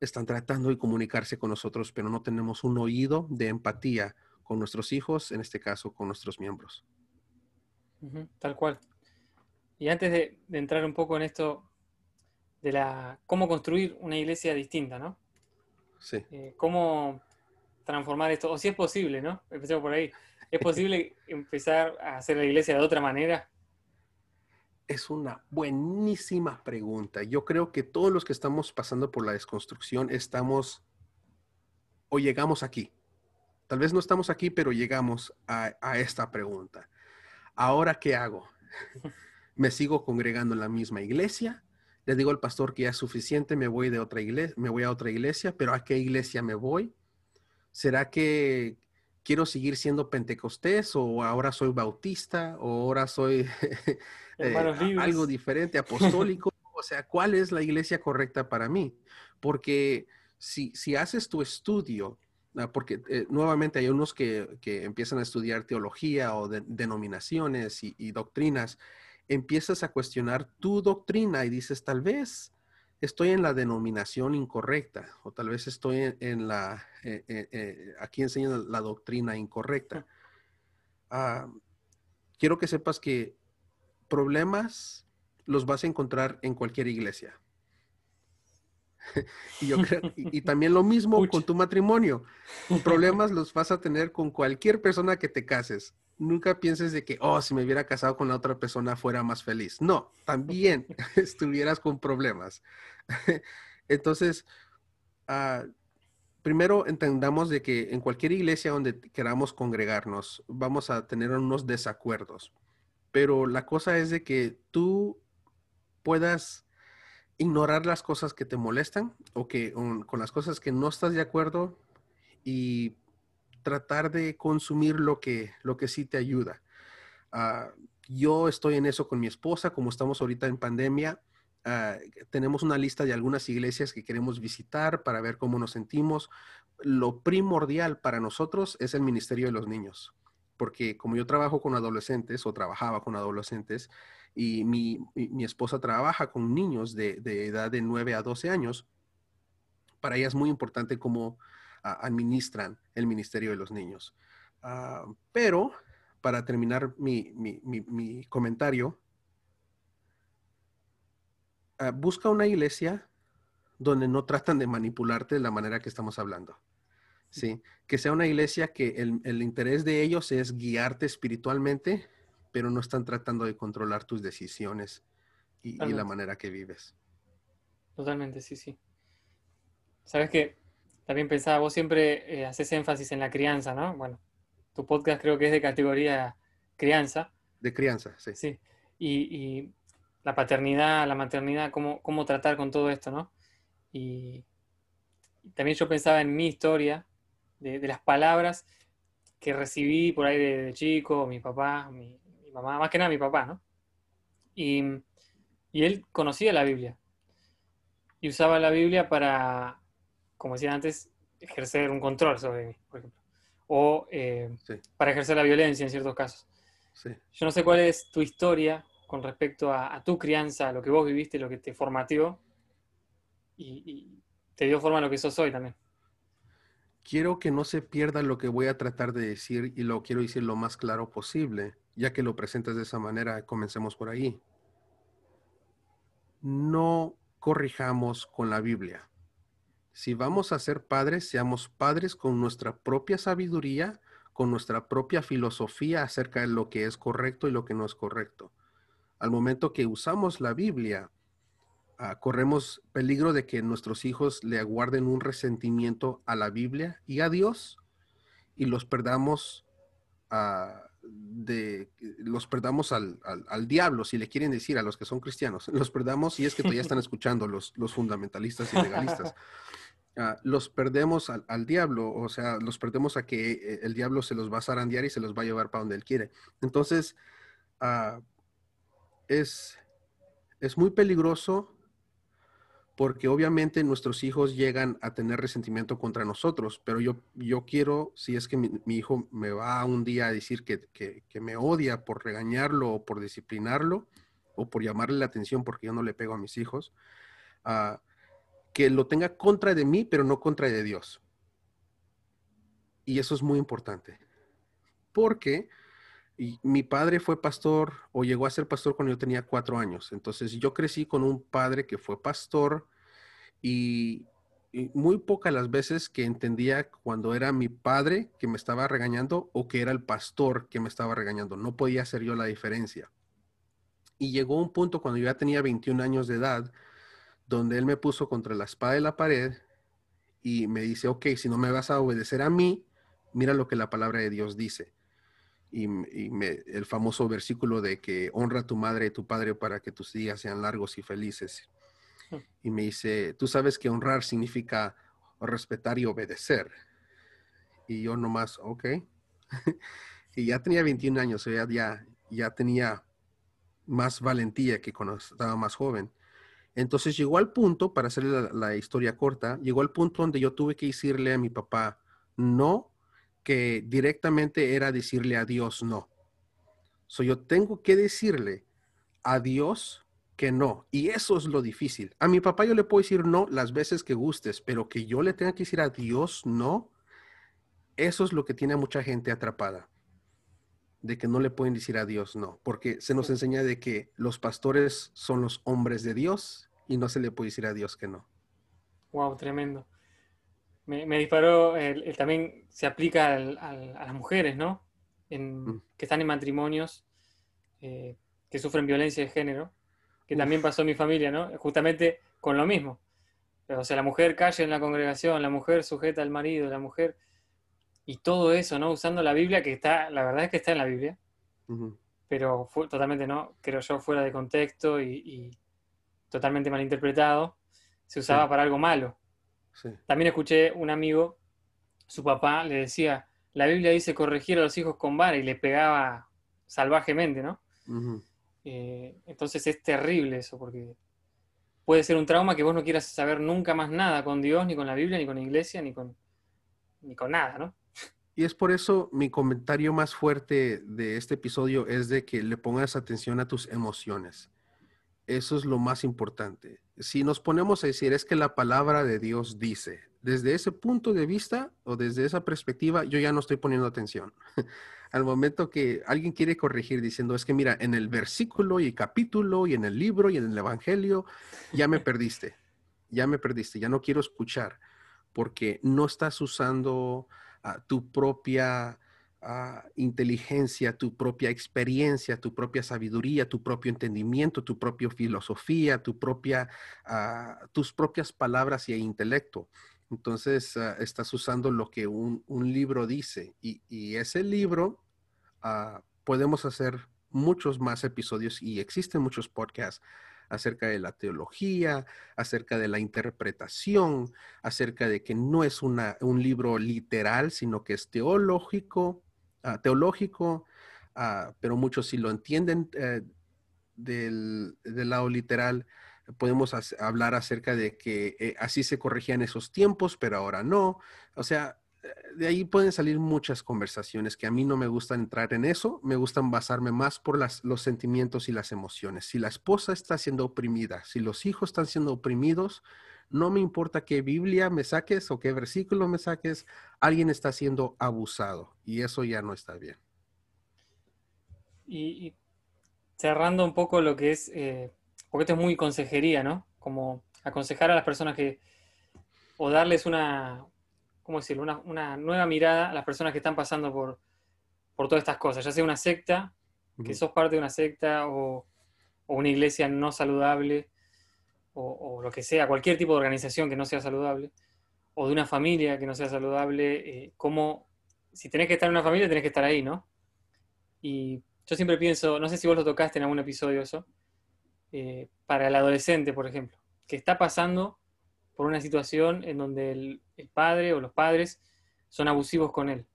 están tratando de comunicarse con nosotros, pero no tenemos un oído de empatía con nuestros hijos, en este caso con nuestros miembros. tal cual. Y antes de, entrar un poco en esto de la cómo construir una iglesia distinta, ¿no? Sí. Eh, cómo transformar esto, o si es posible, ¿no? Empecemos por ahí. ¿Es posible empezar a hacer la iglesia de otra manera? Es una buenísima pregunta. Yo creo que todos los que estamos pasando por la desconstrucción estamos o llegamos aquí. Tal vez no estamos aquí, pero llegamos a, esta pregunta. ¿Ahora qué hago? ¿Me sigo congregando en la misma iglesia? Le digo al pastor que ya es suficiente, me voy de otra iglesia, me voy a otra iglesia, pero ¿a qué iglesia me voy? ¿Será que quiero seguir siendo pentecostés o ahora soy bautista o ahora soy eh, algo diferente, apostólico? o sea, ¿cuál es la iglesia correcta para mí? Porque si, si haces tu estudio, ah, porque eh, nuevamente hay unos que, que, empiezan a estudiar teología o denominaciones y, y, doctrinas, empiezas a cuestionar tu doctrina y dices, tal vez estoy en la denominación incorrecta o tal vez estoy en, la, eh, eh, eh, aquí enseñan la doctrina incorrecta. Ah, quiero que sepas que problemas los vas a encontrar en cualquier iglesia. y, yo y, también lo mismo con tu matrimonio. Problemas los vas a tener con cualquier persona que te cases nunca pienses de que, oh, si me hubiera casado con la otra persona fuera más feliz. No, también estuvieras con problemas. Entonces, ah, primero entendamos de que en cualquier iglesia donde queramos congregarnos, vamos a tener unos desacuerdos. Pero la cosa es de que tú puedas ignorar las cosas que te molestan o que con las cosas que no estás de acuerdo y tratar de consumir lo que, lo que sí te ayuda. Ah, yo estoy en eso con mi esposa, como estamos ahorita en pandemia. Ah, tenemos una lista de algunas iglesias que queremos visitar para ver cómo nos sentimos. Lo primordial para nosotros es el ministerio de los niños, porque como yo trabajo con adolescentes o trabajaba con adolescentes y mi, esposa trabaja con niños de, de, edad de 9 a 12 años, para ella es muy importante cómo administran el Ministerio de los Niños. Ah, pero, para terminar mi, comentario, ah, busca una iglesia donde no tratan de manipularte de la manera que estamos hablando. Sí, que sea una iglesia que el, interés de ellos es guiarte espiritualmente, pero no están tratando de controlar tus decisiones y, y la manera que vives. Totalmente, sí, sí. Sabes que también pensaba, vos siempre eh, haces énfasis en la crianza, ¿no? Bueno, tu podcast creo que es de categoría crianza. De crianza, sí. Sí. Y, la paternidad, la maternidad, cómo, cómo tratar con todo esto, ¿no? Y, también yo pensaba en mi historia de, las palabras que recibí por ahí de, chico, mi papá, mi, mamá, más que nada mi papá, ¿no? Y, y él conocía la Biblia y usaba la Biblia para, como decía antes, ejercer un control sobre mí, por ejemplo, o eh, para ejercer la violencia en ciertos casos. Yo no sé cuál es tu historia con respecto a, tu crianza, a lo que vos viviste, lo que te formateó y, te dio forma a lo que sos hoy también. Quiero que no se pierda lo que voy a tratar de decir y lo quiero decir lo más claro posible, ya que lo presentas de esa manera, comencemos por ahí. No corrijamos con la Biblia. Si vamos a ser padres, seamos padres con nuestra propia sabiduría, con nuestra propia filosofía acerca de lo que es correcto y lo que no es correcto. Al momento que usamos la Biblia, ah, corremos peligro de que nuestros hijos le aguarden un resentimiento a la Biblia y a Dios y los perdamos ah, de los perdamos al, diablo, si le quieren decir a los que son cristianos, los perdamos y es que todavía están escuchando los, los fundamentalistas y legalistas. Ah, los perdemos al, diablo, o sea, los perdemos a que eh, el diablo se los va a zarandear y se los va a llevar para donde él quiere. Entonces, es, es muy peligroso porque obviamente nuestros hijos llegan a tener resentimiento contra nosotros, pero yo, yo quiero, si es que mi, hijo me va un día a decir que, me odia por regañarlo o por disciplinarlo o por llamarle la atención porque yo no le pego a mis hijos, uh, que lo tenga contra de mí, pero no contra de Dios. Y eso es muy importante, porque y mi padre fue pastor o llegó a ser pastor cuando yo tenía cuatro años. Entonces yo crecí con un padre que fue pastor y, muy pocas las veces que entendía cuando era mi padre que me estaba regañando o que era el pastor que me estaba regañando. No podía hacer yo la diferencia. Y llegó un punto cuando yo ya tenía 21 años de edad donde él me puso contra la espada de la pared y me dice, ok, si no me vas a obedecer a mí, mira lo que la palabra de Dios dice y, el famoso versículo de que honra a tu madre y tu padre para que tus días sean largos y felices. Hmm. Y me dice, tú sabes que honrar significa respetar y obedecer. Y yo nomás, ok. y ya tenía 21 años, ya, ya, ya tenía más valentía que cuando estaba más joven. Entonces llegó al punto, para hacer la, la, historia corta, llegó al punto donde yo tuve que decirle a mi papá, no que directamente era decirle a Dios no. So, yo tengo que decirle a Dios que no. Y eso es lo difícil. A mi papá yo le puedo decir no las veces que gustes, pero que yo le tenga que decir a Dios no, eso es lo que tiene a mucha gente atrapada. De que no le pueden decir a Dios no. Porque se nos enseña de que los pastores son los hombres de Dios y no se le puede decir a Dios que no. Wow, tremendo me, disparó, también se aplica a las mujeres, ¿no? Mm. Que están en matrimonios eh, que sufren violencia de género, que también pasó en mi familia, ¿no? Justamente con lo mismo. O sea, la mujer calla en la congregación, la mujer sujeta al marido, la mujer... Y todo eso, ¿no? Usando la Biblia, que está, la verdad es que está en la Biblia, pero fue, totalmente, ¿no? Creo yo, fuera de contexto y, totalmente malinterpretado, se usaba para algo malo. También escuché un amigo, su papá le decía, la Biblia dice corregir a los hijos con vara y le pegaba salvajemente, ¿no? Eh, entonces es terrible eso, porque puede ser un trauma que vos no quieras saber nunca más nada con Dios, ni con la Biblia, ni con la iglesia, ni con, ni con nada, ¿no? Y es por eso mi comentario más fuerte de este episodio es de que le pongas atención a tus emociones. Eso es lo más importante. Si nos ponemos a decir, es que la palabra de Dios dice, desde ese punto de vista o desde esa perspectiva, yo ya no estoy poniendo atención. Al momento que alguien quiere corregir diciendo, es que mira, en el versículo y capítulo y en el libro y en el Evangelio, ya me perdiste, ya me perdiste, ya no quiero escuchar, porque no estás usando ah, tu propia inteligencia, tu propia experiencia, tu propia sabiduría, tu propio entendimiento, tu propia filosofía, tu propia, ah, tus propias palabras y intelecto. Entonces, ah, estás usando lo que un, libro dice y, ese libro ah, podemos hacer muchos más episodios y existen muchos podcasts acerca de la teología, acerca de la interpretación, acerca de que no es un libro literal, sino que es teológico, ah, teológico, ah, pero muchos sí lo entienden eh, del, lado literal. Podemos hablar acerca de que eh, así se corregían esos tiempos, pero ahora no. O sea, de ahí pueden salir muchas conversaciones que a mí no me gustan entrar en eso, me gustan basarme más por los sentimientos y las emociones. Si la esposa está siendo oprimida, si los hijos están siendo oprimidos, no me importa qué Biblia me saques o qué versículo me saques, alguien está siendo abusado y eso ya no está bien. Y, cerrando un poco lo que es, eh, porque esto es muy consejería, ¿no? Como aconsejar a las personas que, o darles una, ¿cómo decirlo? Una, nueva mirada a las personas que están pasando por, por todas estas cosas, ya sea una secta, que sos parte de una secta o, una iglesia no saludable, o, lo que sea, cualquier tipo de organización que no sea saludable, o de una familia que no sea saludable, eh, como si tenés que estar en una familia, tenés que estar ahí, ¿no? Y yo siempre pienso, no sé si vos lo tocaste en algún episodio eso, eh, para el adolescente, por ejemplo, que está pasando por una situación en donde el, padre o los padres son abusivos con él.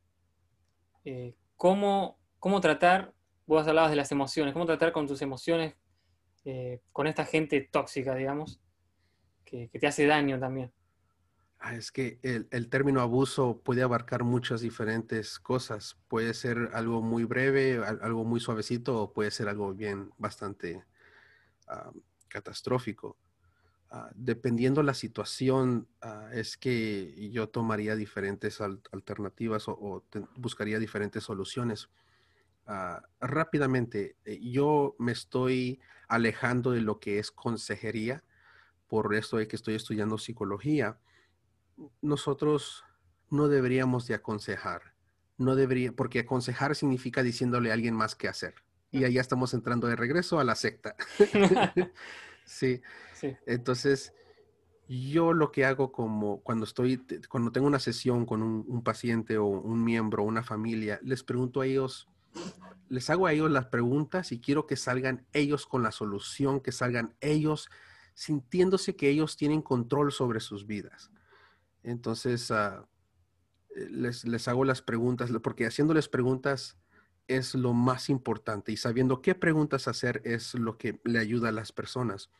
Eh, ¿cómo, tratar, vos hablabas de las emociones, cómo tratar con tus emociones, eh, con esta gente tóxica, digamos, que, te hace daño también? Ah, es que el, término abuso puede abarcar muchas diferentes cosas. Puede ser algo muy breve, algo muy suavecito, o puede ser algo bien bastante ah, catastrófico. Ah, dependiendo la situación, ah, es que yo tomaría diferentes alternativas o, buscaría diferentes soluciones. Ah, rápidamente, eh, yo me estoy alejando de lo que es consejería por esto de que estoy estudiando psicología. Nosotros no deberíamos de aconsejar, no debería, porque aconsejar significa diciéndole a alguien más qué hacer. Y allá estamos entrando de regreso a la secta. sí. Entonces, yo lo que hago como cuando estoy, cuando tengo una sesión con un, paciente o un miembro, una familia, les pregunto a ellos, les hago a ellos las preguntas y quiero que salgan ellos con la solución, que salgan ellos sintiéndose que ellos tienen control sobre sus vidas. Entonces, ah, les, les hago las preguntas, porque haciéndoles preguntas es lo más importante y sabiendo qué preguntas hacer es lo que le ayuda a las personas.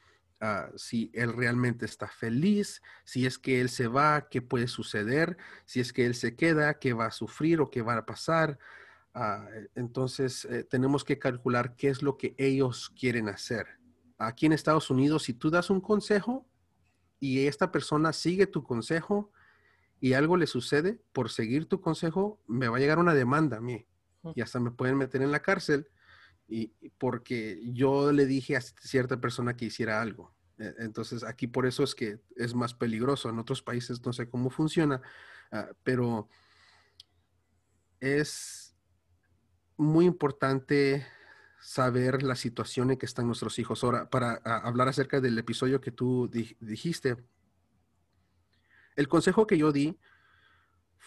Ah, si él realmente está feliz, si es que él se va, qué puede suceder, si es que él se queda, qué va a sufrir o qué va a pasar. Ah, eh, entonces, eh, tenemos que calcular qué es lo que ellos quieren hacer. Aquí en Estados Unidos, si tú das un consejo y esta persona sigue tu consejo y algo le sucede por seguir tu consejo, me va a llegar una demanda a mí y hasta me pueden meter en la cárcel y porque yo le dije a cierta persona que hiciera algo. E, entonces, aquí por eso es que es más peligroso. En otros países no sé cómo funciona, ah, pero es muy importante saber la situación en que están nuestros hijos. Ahora, para ah, hablar acerca del episodio que tú dijiste, el consejo que yo di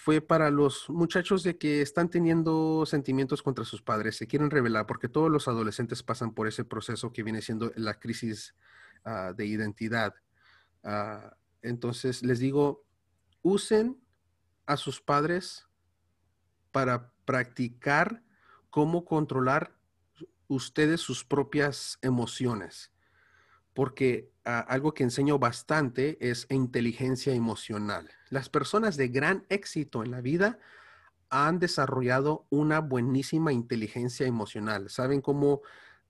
fue para los muchachos de que están teniendo sentimientos contra sus padres, se quieren revelar, porque todos los adolescentes pasan por ese proceso que viene siendo la crisis ah, de identidad. Ah, entonces, les digo, usen a sus padres para practicar cómo controlar ustedes sus propias emociones porque algo que enseño bastante es inteligencia emocional. Las personas de gran éxito en la vida han desarrollado una buenísima inteligencia emocional. Saben cómo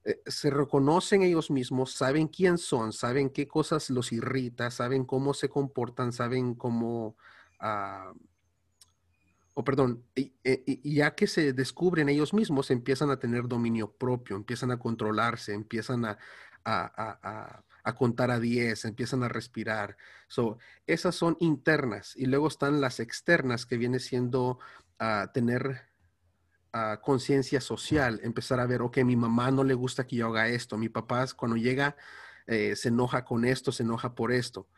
eh, se reconocen ellos mismos, saben quién son, saben qué cosas los irrita, saben cómo se comportan, saben cómo... Ah, o perdón, y, eh, ya que se descubren ellos mismos, empiezan a tener dominio propio, empiezan a controlarse, empiezan a, contar a 10, empiezan a respirar. So, esas son internas y luego están las externas que viene siendo a ah, tener ah, conciencia social, empezar a ver, ok, mi mamá no le gusta que yo haga esto, mi papá cuando llega eh, se enoja con esto, se enoja por esto.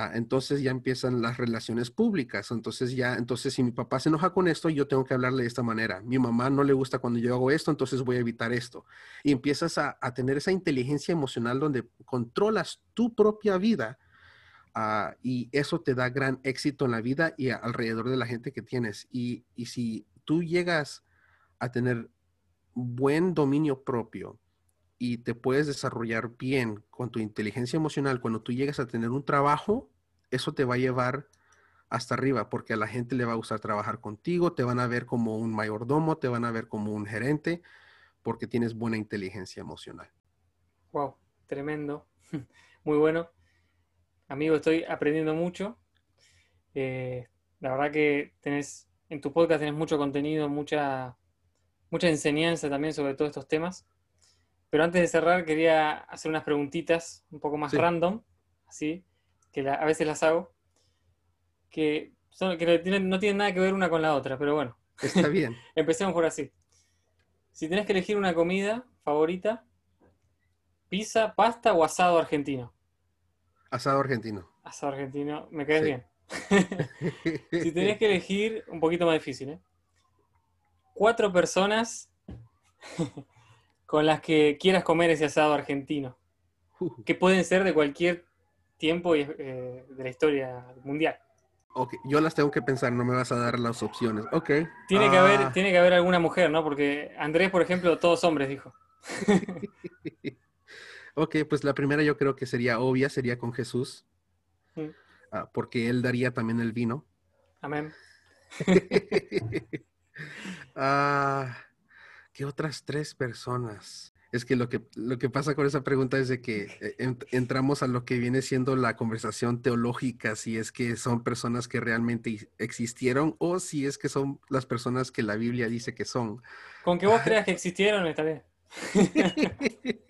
Ah, entonces ya empiezan las relaciones públicas. Entonces ya, entonces si mi papá se enoja con esto, yo tengo que hablarle de esta manera. Mi mamá no le gusta cuando yo hago esto, entonces voy a evitar esto. Y empiezas a, tener esa inteligencia emocional donde controlas tu propia vida ah, y eso te da gran éxito en la vida y alrededor de la gente que tienes. Y, y si tú llegas a tener buen dominio propio, y te puedes desarrollar bien con tu inteligencia emocional, cuando tú llegas a tener un trabajo, eso te va a llevar hasta arriba, porque a la gente le va a gustar trabajar contigo, te van a ver como un mayordomo, te van a ver como un gerente, porque tienes buena inteligencia emocional. Wow, tremendo, muy bueno. Amigo, estoy aprendiendo mucho. Eh, la verdad que tenés, en tu podcast tenés mucho contenido, mucha, mucha enseñanza también sobre todos estos temas. Pero antes de cerrar, quería hacer unas preguntitas un poco más random, así, que a veces las hago, que, son, que no tienen nada que ver una con la otra, pero bueno. Está bien. Empecemos por así. Si tenés que elegir una comida favorita, pizza, pasta o asado argentino. Asado argentino. Asado argentino, me caes bien. si tenés que elegir, un poquito más difícil, ¿eh? Cuatro personas con las que quieras comer ese asado argentino, uh. que pueden ser de cualquier tiempo eh, de la historia mundial. Ok, yo las tengo que pensar, no me vas a dar las opciones. Ok. Tiene, que, haber, ah. tiene que haber alguna mujer, ¿no? Porque Andrés, por ejemplo, todos hombres, dijo. ok, pues la primera yo creo que sería obvia, sería con Jesús, mm. ah, porque él daría también el vino. Amén. ah ¿Qué otras tres personas? Es que lo que, lo que pasa con esa pregunta es de que eh, entramos a lo que viene siendo la conversación teológica, si es que son personas que realmente existieron o si es que son las personas que la Biblia dice que son. Con que vos creas que existieron, está bien.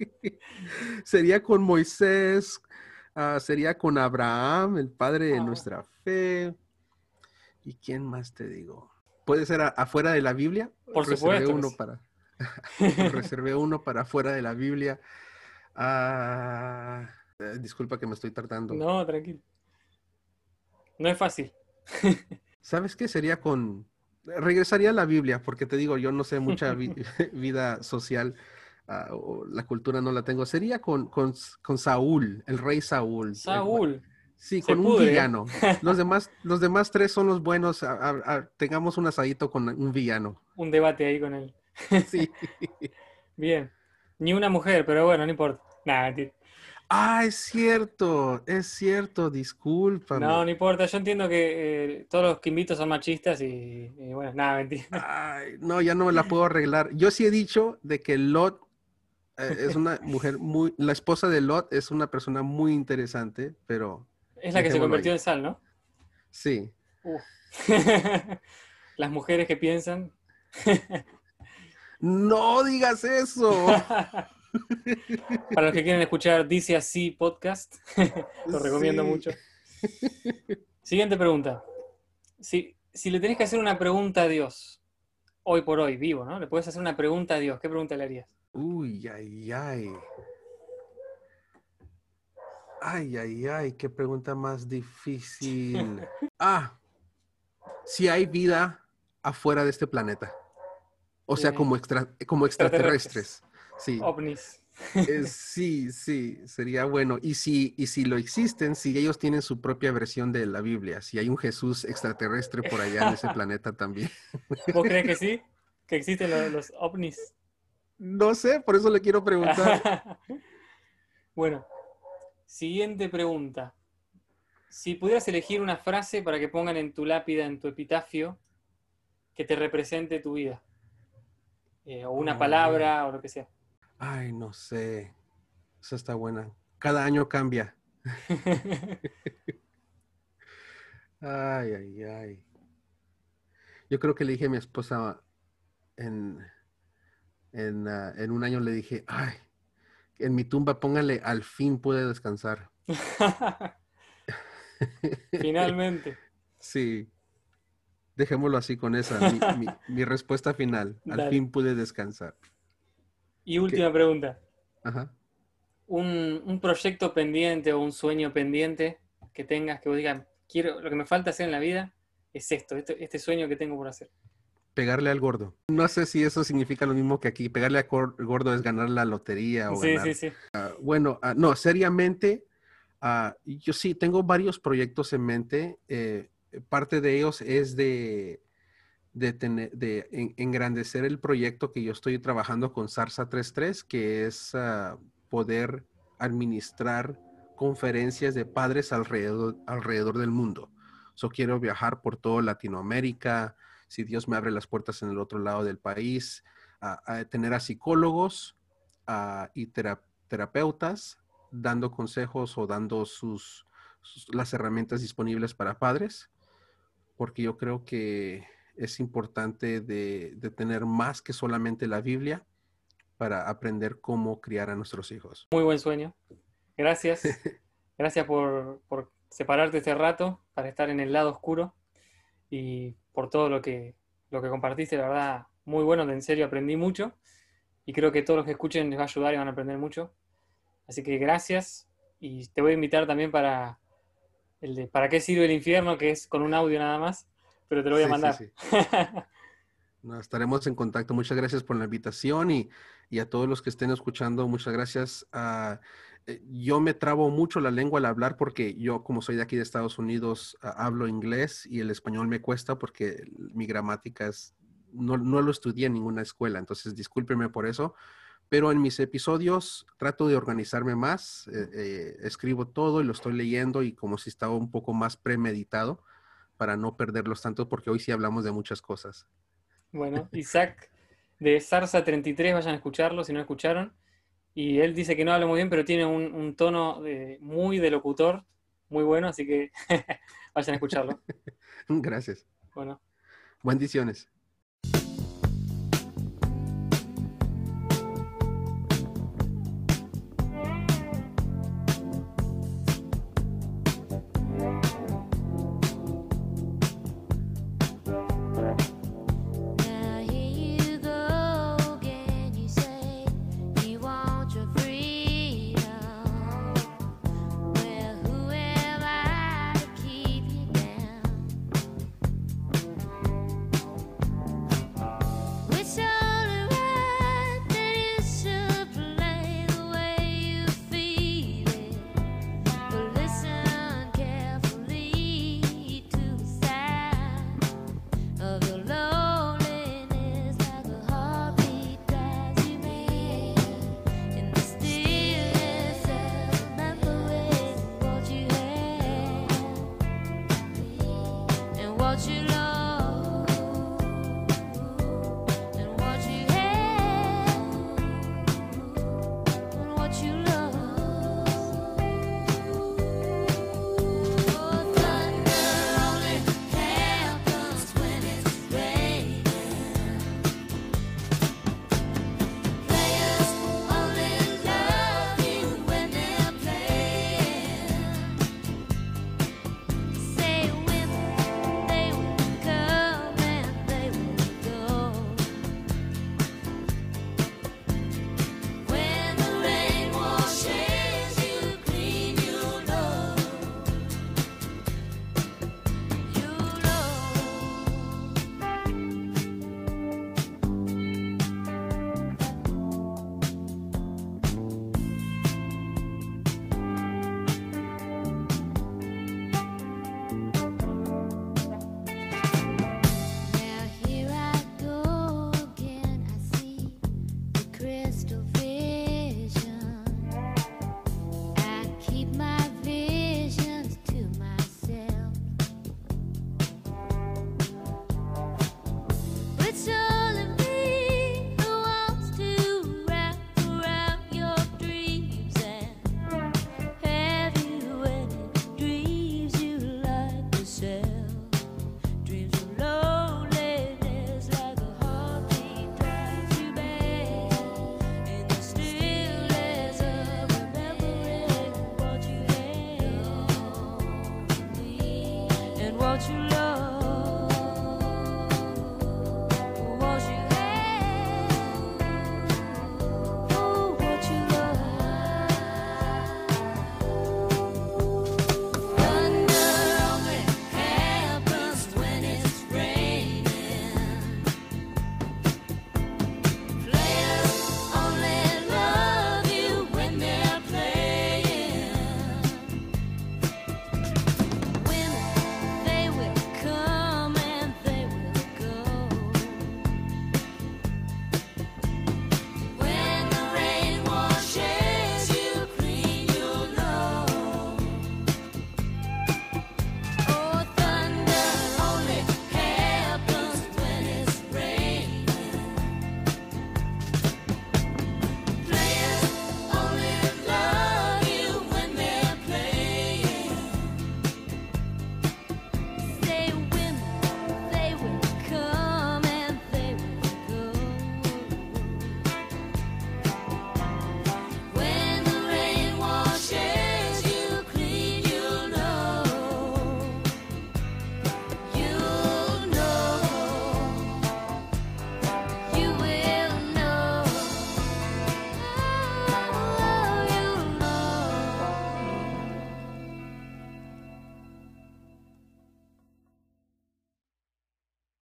sería con Moisés, ah, sería con Abraham, el padre de ah. nuestra fe. ¿Y quién más te digo? ¿Puede ser afuera de la Biblia? Por supuesto. uno para... Reservé uno para fuera de la Biblia. Ah, eh, disculpa que me estoy tratando. No, tranquilo. No es fácil. ¿Sabes qué? Sería con... Regresaría a la Biblia, porque te digo, yo no sé mucha vida social, ah, o la cultura no la tengo. Sería con, con, Saúl, el rey Saúl. Saúl. Sí, con un villano. Los demás, los demás tres son los buenos. tengamos un asadito con un villano. Un debate ahí con él. Sí. Bien. Ni una mujer, pero bueno, no importa. Nada, Ah, es cierto, es cierto, disculpa. No, no importa, yo entiendo que eh, todos los que invito son machistas y, bueno, nada, mentira. no, ya no me la puedo arreglar. Yo sí he dicho de que Lot eh, es una mujer muy, la esposa de Lot es una persona muy interesante, pero... Es la que se convirtió en sal, ¿no? Sí. Las mujeres que piensan... No digas eso. Para los que quieren escuchar Dice Así podcast, lo recomiendo mucho. Siguiente pregunta. Si, si le tenés que hacer una pregunta a Dios, hoy por hoy, vivo, ¿no? Le puedes hacer una pregunta a Dios. ¿Qué pregunta le harías? Uy, ay, ay. Ay, ay, ay, qué pregunta más difícil. ah, si hay vida afuera de este planeta. O sea, como, extra, como extraterrestres. Sí. OVNIs. sí, sí, sería bueno. Y si, y si lo existen, si ellos tienen su propia versión de la Biblia, si hay un Jesús extraterrestre por allá en ese planeta también. ¿Vos crees que sí? ¿Que existen los, los ovnis? No sé, por eso le quiero preguntar. bueno, siguiente pregunta. Si pudieras elegir una frase para que pongan en tu lápida, en tu epitafio, que te represente tu vida. Eh, o una palabra o lo que sea. Ay, no sé. Esa está buena. Cada año cambia. ay, ay, ay. Yo creo que le dije a mi esposa en, en, ah, en un año, le dije, ay, en mi tumba póngale, al fin pude descansar. Finalmente. sí. Dejémoslo así con esa, mi, respuesta final. Al fin pude descansar. Y última pregunta. Ajá. Un, proyecto pendiente o un sueño pendiente que tengas, que vos digas, quiero, lo que me falta hacer en la vida es esto, este, este sueño que tengo por hacer. Pegarle al gordo. No sé si eso significa lo mismo que aquí. Pegarle al gordo es ganar la lotería o Sí, ganar. sí, sí. Ah, bueno, ah, no, seriamente, ah, yo sí tengo varios proyectos en mente. eh, parte de ellos es de, en- engrandecer el proyecto que yo estoy trabajando con Sarsa 33, que es ah, poder administrar conferencias de padres alrededor, del mundo. So, quiero viajar por toda Latinoamérica, si Dios me abre las puertas en el otro lado del país, a, tener a psicólogos y tera- terapeutas dando consejos o dando sus, sus- las herramientas disponibles para padres, porque yo creo que es importante de, de tener más que solamente la Biblia para aprender cómo criar a nuestros hijos. Muy buen sueño. Gracias. Gracias por, por separarte este rato para estar en el lado oscuro y por todo lo que, lo que compartiste. La verdad, muy bueno. En serio, aprendí mucho y creo que todos los que escuchen les va a ayudar y van a aprender mucho. Así que gracias y te voy a invitar también para el de ¿Para qué sirve el infierno? que es con un audio nada más, pero te lo voy a Sí, sí, mandar. sí. No, estaremos en contacto. Muchas gracias por la invitación y, y a todos los que estén escuchando, muchas gracias. Eh, yo me trabo mucho la lengua al hablar porque yo, como soy de aquí de Estados Unidos, ah, hablo inglés y el español me cuesta porque mi gramática es, no, no lo estudié en ninguna escuela, entonces discúlpeme por eso. Pero en mis episodios trato de organizarme más, eh, eh, escribo todo y lo estoy leyendo y como si estaba un poco más premeditado para no perderlos tanto porque hoy sí hablamos de muchas cosas. Bueno, Isaac de Sarsa 33, vayan a escucharlo si no escucharon. Y él dice que no habla muy bien, pero tiene un, un tono de- muy de locutor, muy bueno, así que vayan a escucharlo. Gracias. Bueno, Bendiciones.